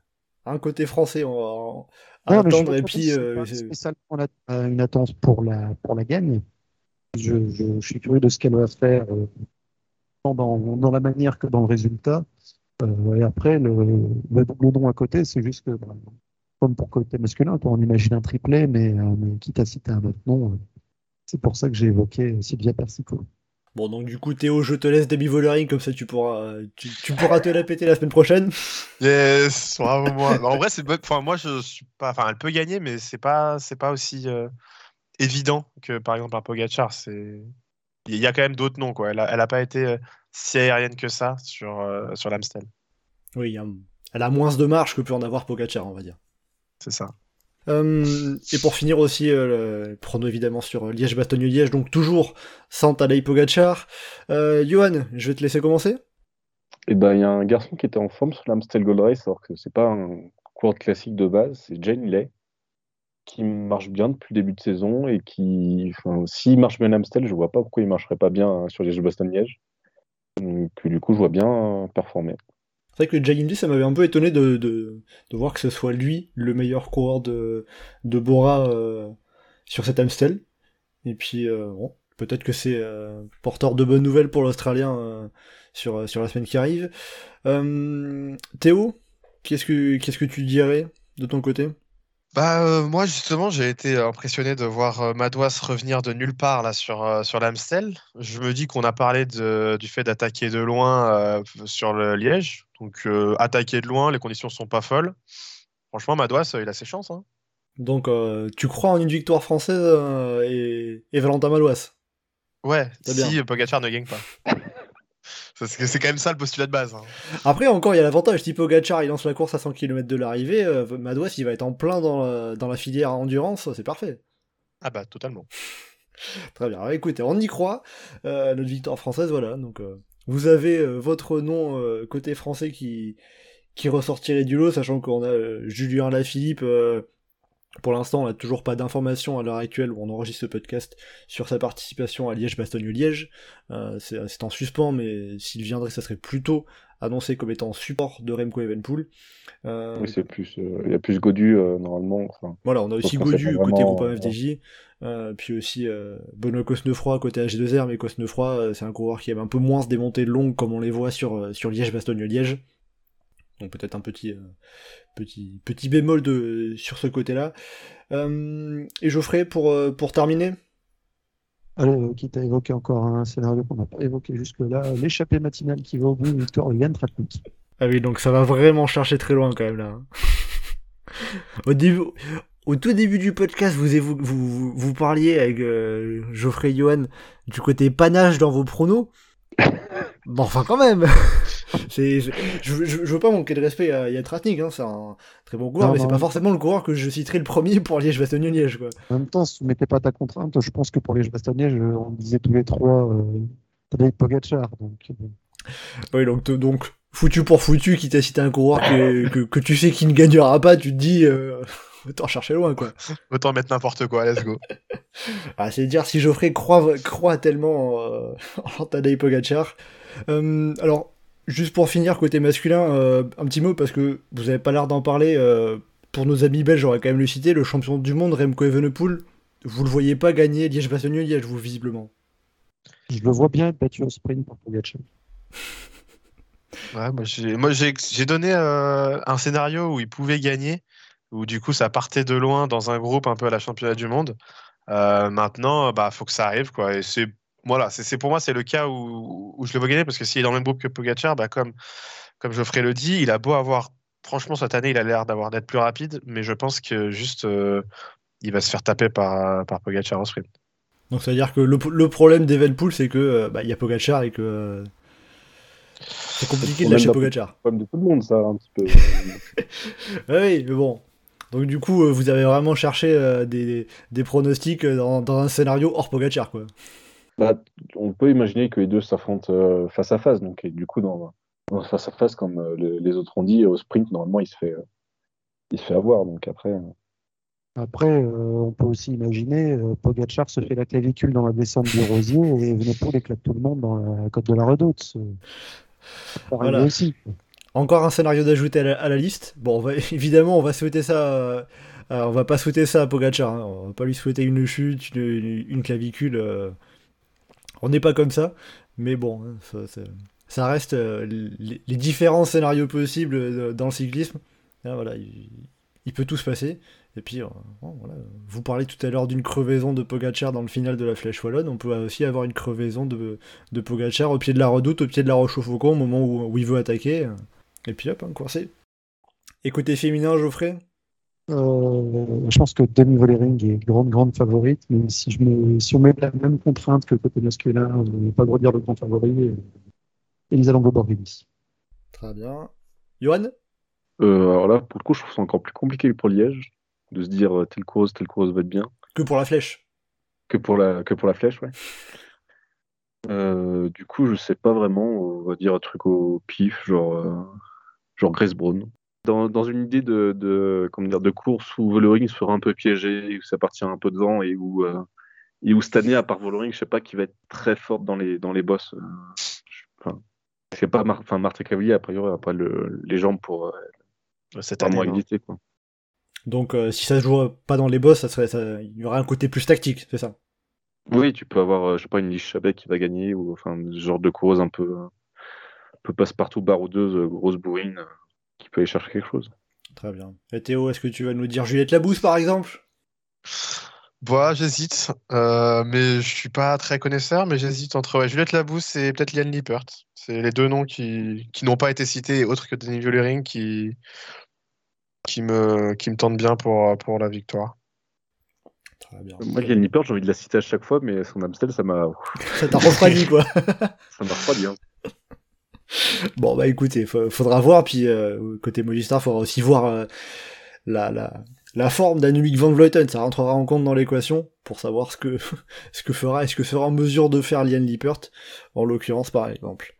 un côté français en, à Non, attendre, et puis euh, spécialement la- une attente pour la, pour la gagne. Je, je, je suis curieux de ce qu'elle va faire, euh, dans, dans la manière que dans le résultat. Euh, et après, le, le à côté, c'est juste que, bah, comme pour côté masculin, toi, on imagine un triplé, mais, euh, mais quitte à citer un autre nom, euh, c'est pour ça que j'ai évoqué euh, Sylvia Persico. Bon, donc du coup, Théo, je te laisse Demi Vollering, comme ça tu pourras, tu, tu pourras te la péter la semaine prochaine. Yes, bravo moi. Bah, en vrai, c'est enfin moi je suis pas enfin elle peut gagner mais c'est pas c'est pas aussi euh, évident que par exemple un Pogacar, c'est il y a quand même d'autres noms quoi. Elle a, elle a pas été euh, si aérienne que ça sur euh, sur l'Amstel. Oui, elle a moins de marge que peut en avoir Pogacar, on va dire. C'est ça. Euh, et pour finir aussi, euh, le prono évidemment sur Liège-Bastogne-Liège, donc toujours sans Tadej Pogacar. Euh, Johan, je vais te laisser commencer. Et ben, il y a un garçon qui était en forme sur l'Amstel Gold Race, alors que c'est pas un coureur classique de base, c'est Jane Lay, qui marche bien depuis le début de saison et qui, s'il marche bien à l'Amstel, je vois pas pourquoi il marcherait pas bien hein, sur Liège-Bastogne-Liège. Donc, du coup, je vois bien euh, performer. C'est vrai que Indy, ça m'avait un peu étonné de, de, voir que ce soit lui le meilleur coureur de, de Bora euh, sur cet Amstel. Et puis, euh, bon, peut-être que c'est porteur de bonnes nouvelles pour l'Australien sur, sur la semaine qui arrive. Théo, qu'est-ce que, qu'est-ce que tu dirais de ton côté? Bah euh, moi justement j'ai été impressionné de voir euh, Madouas revenir de nulle part là sur euh, sur l'Amstel. Je me dis qu'on a parlé de- du fait d'attaquer de loin euh, sur le Liège. Donc euh, attaquer de loin, les conditions sont pas folles. Franchement Madouas euh, il a ses chances. Hein. Donc, euh, tu crois en une victoire française euh, et, et Valentin Malouas Ouais, si euh, Pogacar ne gagne pas. Parce que c'est quand même ça le postulat de base. hein. Après, encore, il y a l'avantage. Si Pogacar il lance la course à 100 km de l'arrivée, euh, Madouas il va être en plein dans la, dans la filière endurance, c'est parfait. Ah bah totalement. Très bien. Alors, écoutez, on y croit. Euh, notre victoire française, voilà. Donc, euh, vous avez euh, votre nom euh, côté français qui, qui ressortirait du lot, sachant qu'on a euh, Julien Lafilippe. Pour l'instant, on n'a toujours pas d'informations à l'heure actuelle où on enregistre ce podcast sur sa participation à Liège-Bastogne-Liège. Euh, c'est en suspens, mais s'il viendrait, ça serait plutôt annoncé comme étant support de Remco Evenpool. Euh, Oui, c'est plus, euh, il y a plus Godu euh, normalement. Enfin, voilà, on a aussi Godu côté vraiment, Groupama euh, euh, puis aussi euh, Benoît Cosnefroy côté H2R, mais Cosnefroy, euh, c'est un coureur qui aime un peu moins se démonter long comme on les voit sur, sur Liège-Bastogne-Liège. Donc peut-être un petit, euh, petit, petit bémol de, sur ce côté-là. Euh, et Geoffrey, pour, euh, pour terminer, Allez, euh, quitte à évoquer encore un scénario qu'on n'a pas évoqué jusque-là, l'échappée matinale qui va au bout, victoire de Yann Tratnik. Ah oui, donc ça va vraiment chercher très loin quand même là. hein. au, début, au tout début du podcast, vous, vous, vous, vous parliez avec euh, Geoffrey et Johan du côté panache dans vos pronos. Bon, enfin quand même c'est, c'est- je, je, je veux pas manquer de respect à Yann Tratnik, hein, c'est un très bon coureur, Non, mais c'est non, pas forcément le coureur que je citerai le premier pour Liège-Bastogne-Liège. quoi. En même temps, si tu mettais pas ta contrainte, je pense que pour les Bastognais, je- on disait tous les trois euh, Tadej Pogacar. Donc, euh. Oui, donc, donc foutu pour foutu, qui t'a cité un coureur que, que, que tu sais qu'il ne gagnera pas, tu te dis, euh, autant chercher loin quoi. Autant mettre n'importe quoi, let's go. Ah, c'est dire si Geoffrey croit, croit tellement en, euh, en Tadej Pogacar. Euh, alors, juste pour finir, côté masculin, euh, un petit mot, parce que vous avez pas l'air d'en parler. euh, pour nos amis belges, j'aurais quand même le cité, le champion du monde, Remco Evenepoel. Vous le voyez pas gagner Liège-Bastogne-Liège, vous, visiblement. je le vois bien être battu au sprint par Pogacar. Ouais, moi j'ai moi, j'ai j'ai donné euh, un scénario où il pouvait gagner, où du coup ça partait de loin dans un groupe un peu à la championnat du monde. Euh, maintenant, bah faut que ça arrive quoi. Et c'est voilà, c'est c'est- pour moi c'est le cas où, où je le vois gagner parce que s'il est dans le même groupe que Pogacar, bah comme comme Geoffrey le dit, il a beau avoir franchement cette année il a l'air d'avoir d'être plus rapide, mais je pense que juste euh, il va se faire taper par par Pogacar en sprint. Donc, ça veut dire que le, le problème d'Evenepoel, c'est que euh, bah, il y a Pogacar et que euh, c'est compliqué de lâcher Pogacar. Comme de tout le monde, ça, un petit peu. Oui, mais bon. Donc du coup, vous avez vraiment cherché euh, des, des pronostics dans, dans un scénario hors Pogacar, quoi. Bah, on peut imaginer que les deux s'affrontent euh, face à face. Donc, et du coup, dans, dans ce face à face, comme euh, le- les autres ont dit, au sprint, normalement, il se fait, euh, il se fait avoir. Donc après, euh, Après, euh, on peut aussi imaginer, euh, Pogacar se fait la clavicule dans la descente du Rosier et Venepool éclate tout le monde dans la côte de la Redoute. Voilà. aussi. Encore un scénario d'ajouter à, la- à la liste. Bon, on va- évidemment, on va souhaiter ça. euh, euh, on va pas souhaiter ça à Pogacar. hein. On va pas lui souhaiter une chute, une, une clavicule. On n'est pas comme ça. Mais bon, hein, ça, reste euh, les, différents scénarios possibles euh, dans le cyclisme. Hein, il, peut tout se passer. Et puis, euh, vous parlez tout à l'heure d'une crevaison de Pogacar dans le final de la Flèche Wallonne. On peut aussi avoir une crevaison de, de au pied de la redoute, au pied de la Roche au Faucon, au moment où, où il veut attaquer. Et puis hop, hein, coincé. Et côté féminin, Geoffrey? Euh, je pense que Demi Vollering est grande, grande favorite, mais si, je mets, si on met la même contrainte que côté masculin, on n'est pas le droit de dire le grand favori. euh, Elisa Longo-Borghini. Très bien. Johan? Euh, alors là, pour le coup, je trouve ça encore plus compliqué que pour Liège, de se dire telle course, telle course va être bien, Que pour la flèche. que pour la, que pour la flèche, ouais. Euh, du coup, je sais pas vraiment, on va dire un truc au pif, genre, euh, genre Grace Brown. Dans, dans une idée de, de, comment dire, de course où Vollering sera un peu piégé, où ça partira un peu devant et où, euh, et où cette année, à part Vollering, je sais pas qui va être très forte dans les, dans les bosses. euh, je- Enfin, c'est pas Mar enfin, Martin Cavalier, a priori, a pas le, les jambes pour euh, Cette année, quoi. Donc euh, si ça se joue pas dans les boss, ça serait, ça- il y aura un côté plus tactique, c'est ça? Oui, tu peux avoir, euh, je sais pas, une Liche Chabet qui va gagner, ou enfin, ce genre de course un peu, euh, un peu passe-partout, baroudeuse, euh, grosse bourrine, aller chercher quelque chose. Très bien. Et Théo, est-ce que tu vas nous dire Juliette Labousse par exemple? Bah, j'hésite, euh, mais je suis pas très connaisseur, mais j'hésite entre ouais, Juliette Labousse et peut-être Liane Lippert. C'est les deux noms qui, qui n'ont pas été cités, autres que Denis Violering, qui, qui me, qui me tentent bien pour, pour la victoire. Très bien. Moi, Yann Lippert, j'ai envie de la citer à chaque fois, mais son Amstel, ça m'a, Ça t'a refroidi quoi. ça m'a refroidi. Hein. Bon bah écoutez, fa- faudra voir, puis euh, côté Movistar, faudra aussi voir euh, la, la, la forme d'Annemiek van Vleuten, ça rentrera en compte dans l'équation pour savoir ce que, ce que fera, est-ce que sera en mesure de faire Liane Lippert, en l'occurrence par exemple.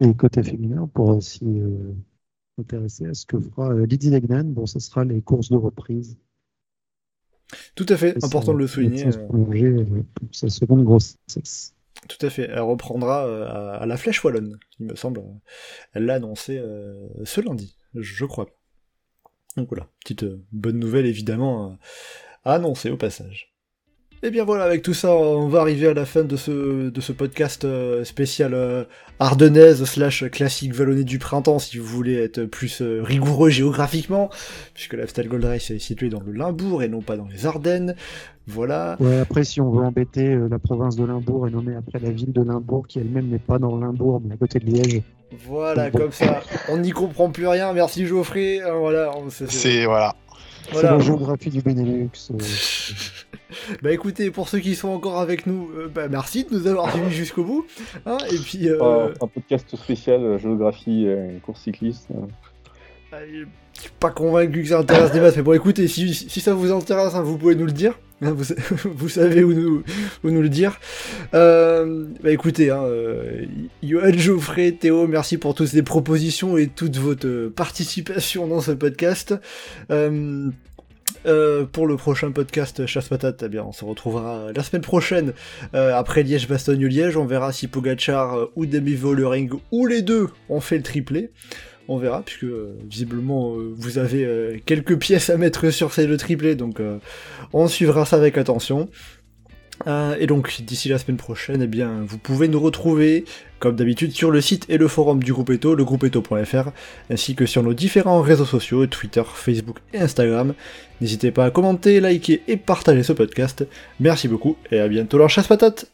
Et côté féminin, on pourra aussi euh, s'intéresser à ce que fera euh, Lydie Legnan. Bon, ce sera les courses de reprise. Tout à fait, Et important de le souligner. euh, prolonger, sa seconde grossesse. Tout à fait. Elle reprendra euh, à, la Flèche Wallonne, il me semble. Elle l'a annoncé euh, ce lundi, je crois. Donc voilà, petite euh, bonne nouvelle évidemment à annoncer au passage. Et bien voilà, avec tout ça, on va arriver à la fin de ce, de ce podcast euh, spécial euh, ardennaise slash classique vallonné du printemps, si vous voulez être plus euh, rigoureux géographiquement, puisque l'Afstel Gold Race est situé dans le Limbourg et non pas dans les Ardennes. Voilà. Ouais, après, si on veut embêter la province de Limbourg et nommer après la ville de Limbourg, qui elle-même n'est pas dans le Limbourg, mais à côté de Liège. Voilà, comme ça, on n'y comprend plus rien. Merci Geoffrey. Voilà, on- c'est- voilà. voilà. C'est la géographie du Benelux. euh, Bah écoutez, pour ceux qui sont encore avec nous, euh, bah, merci de nous avoir suivis jusqu'au bout. hein, et puis, euh, Oh, un podcast spécial, euh, géographie, euh, course cycliste. euh, je suis pas convaincu que ça intéresse des masses, mais bon, écoutez, si, si ça vous intéresse, hein, vous pouvez nous le dire. hein, vous, vous savez où nous, où nous le dire. Euh, bah écoutez, hein, Johan, Geoffrey, Théo, merci pour toutes ces propositions et toute votre participation dans ce podcast. Euh, euh, pour le prochain podcast Chasse Patate, eh bien, on se retrouvera la semaine prochaine euh, après Liège-Bastogne-Liège. On verra si Pogachar euh, ou Demi Vollering ou les deux ont fait le triplé. On verra, puisque euh, visiblement euh, vous avez euh, quelques pièces à mettre sur ces deux triplés, donc euh, on suivra ça avec attention. Euh, et donc d'ici la semaine prochaine, eh bien, vous pouvez nous retrouver comme d'habitude sur le site et le forum du groupe Eto, legroupeeto.fr, ainsi que sur nos différents réseaux sociaux, Twitter, Facebook et Instagram. N'hésitez pas à commenter, liker et partager ce podcast. Merci beaucoup et à bientôt dans Chasse Patate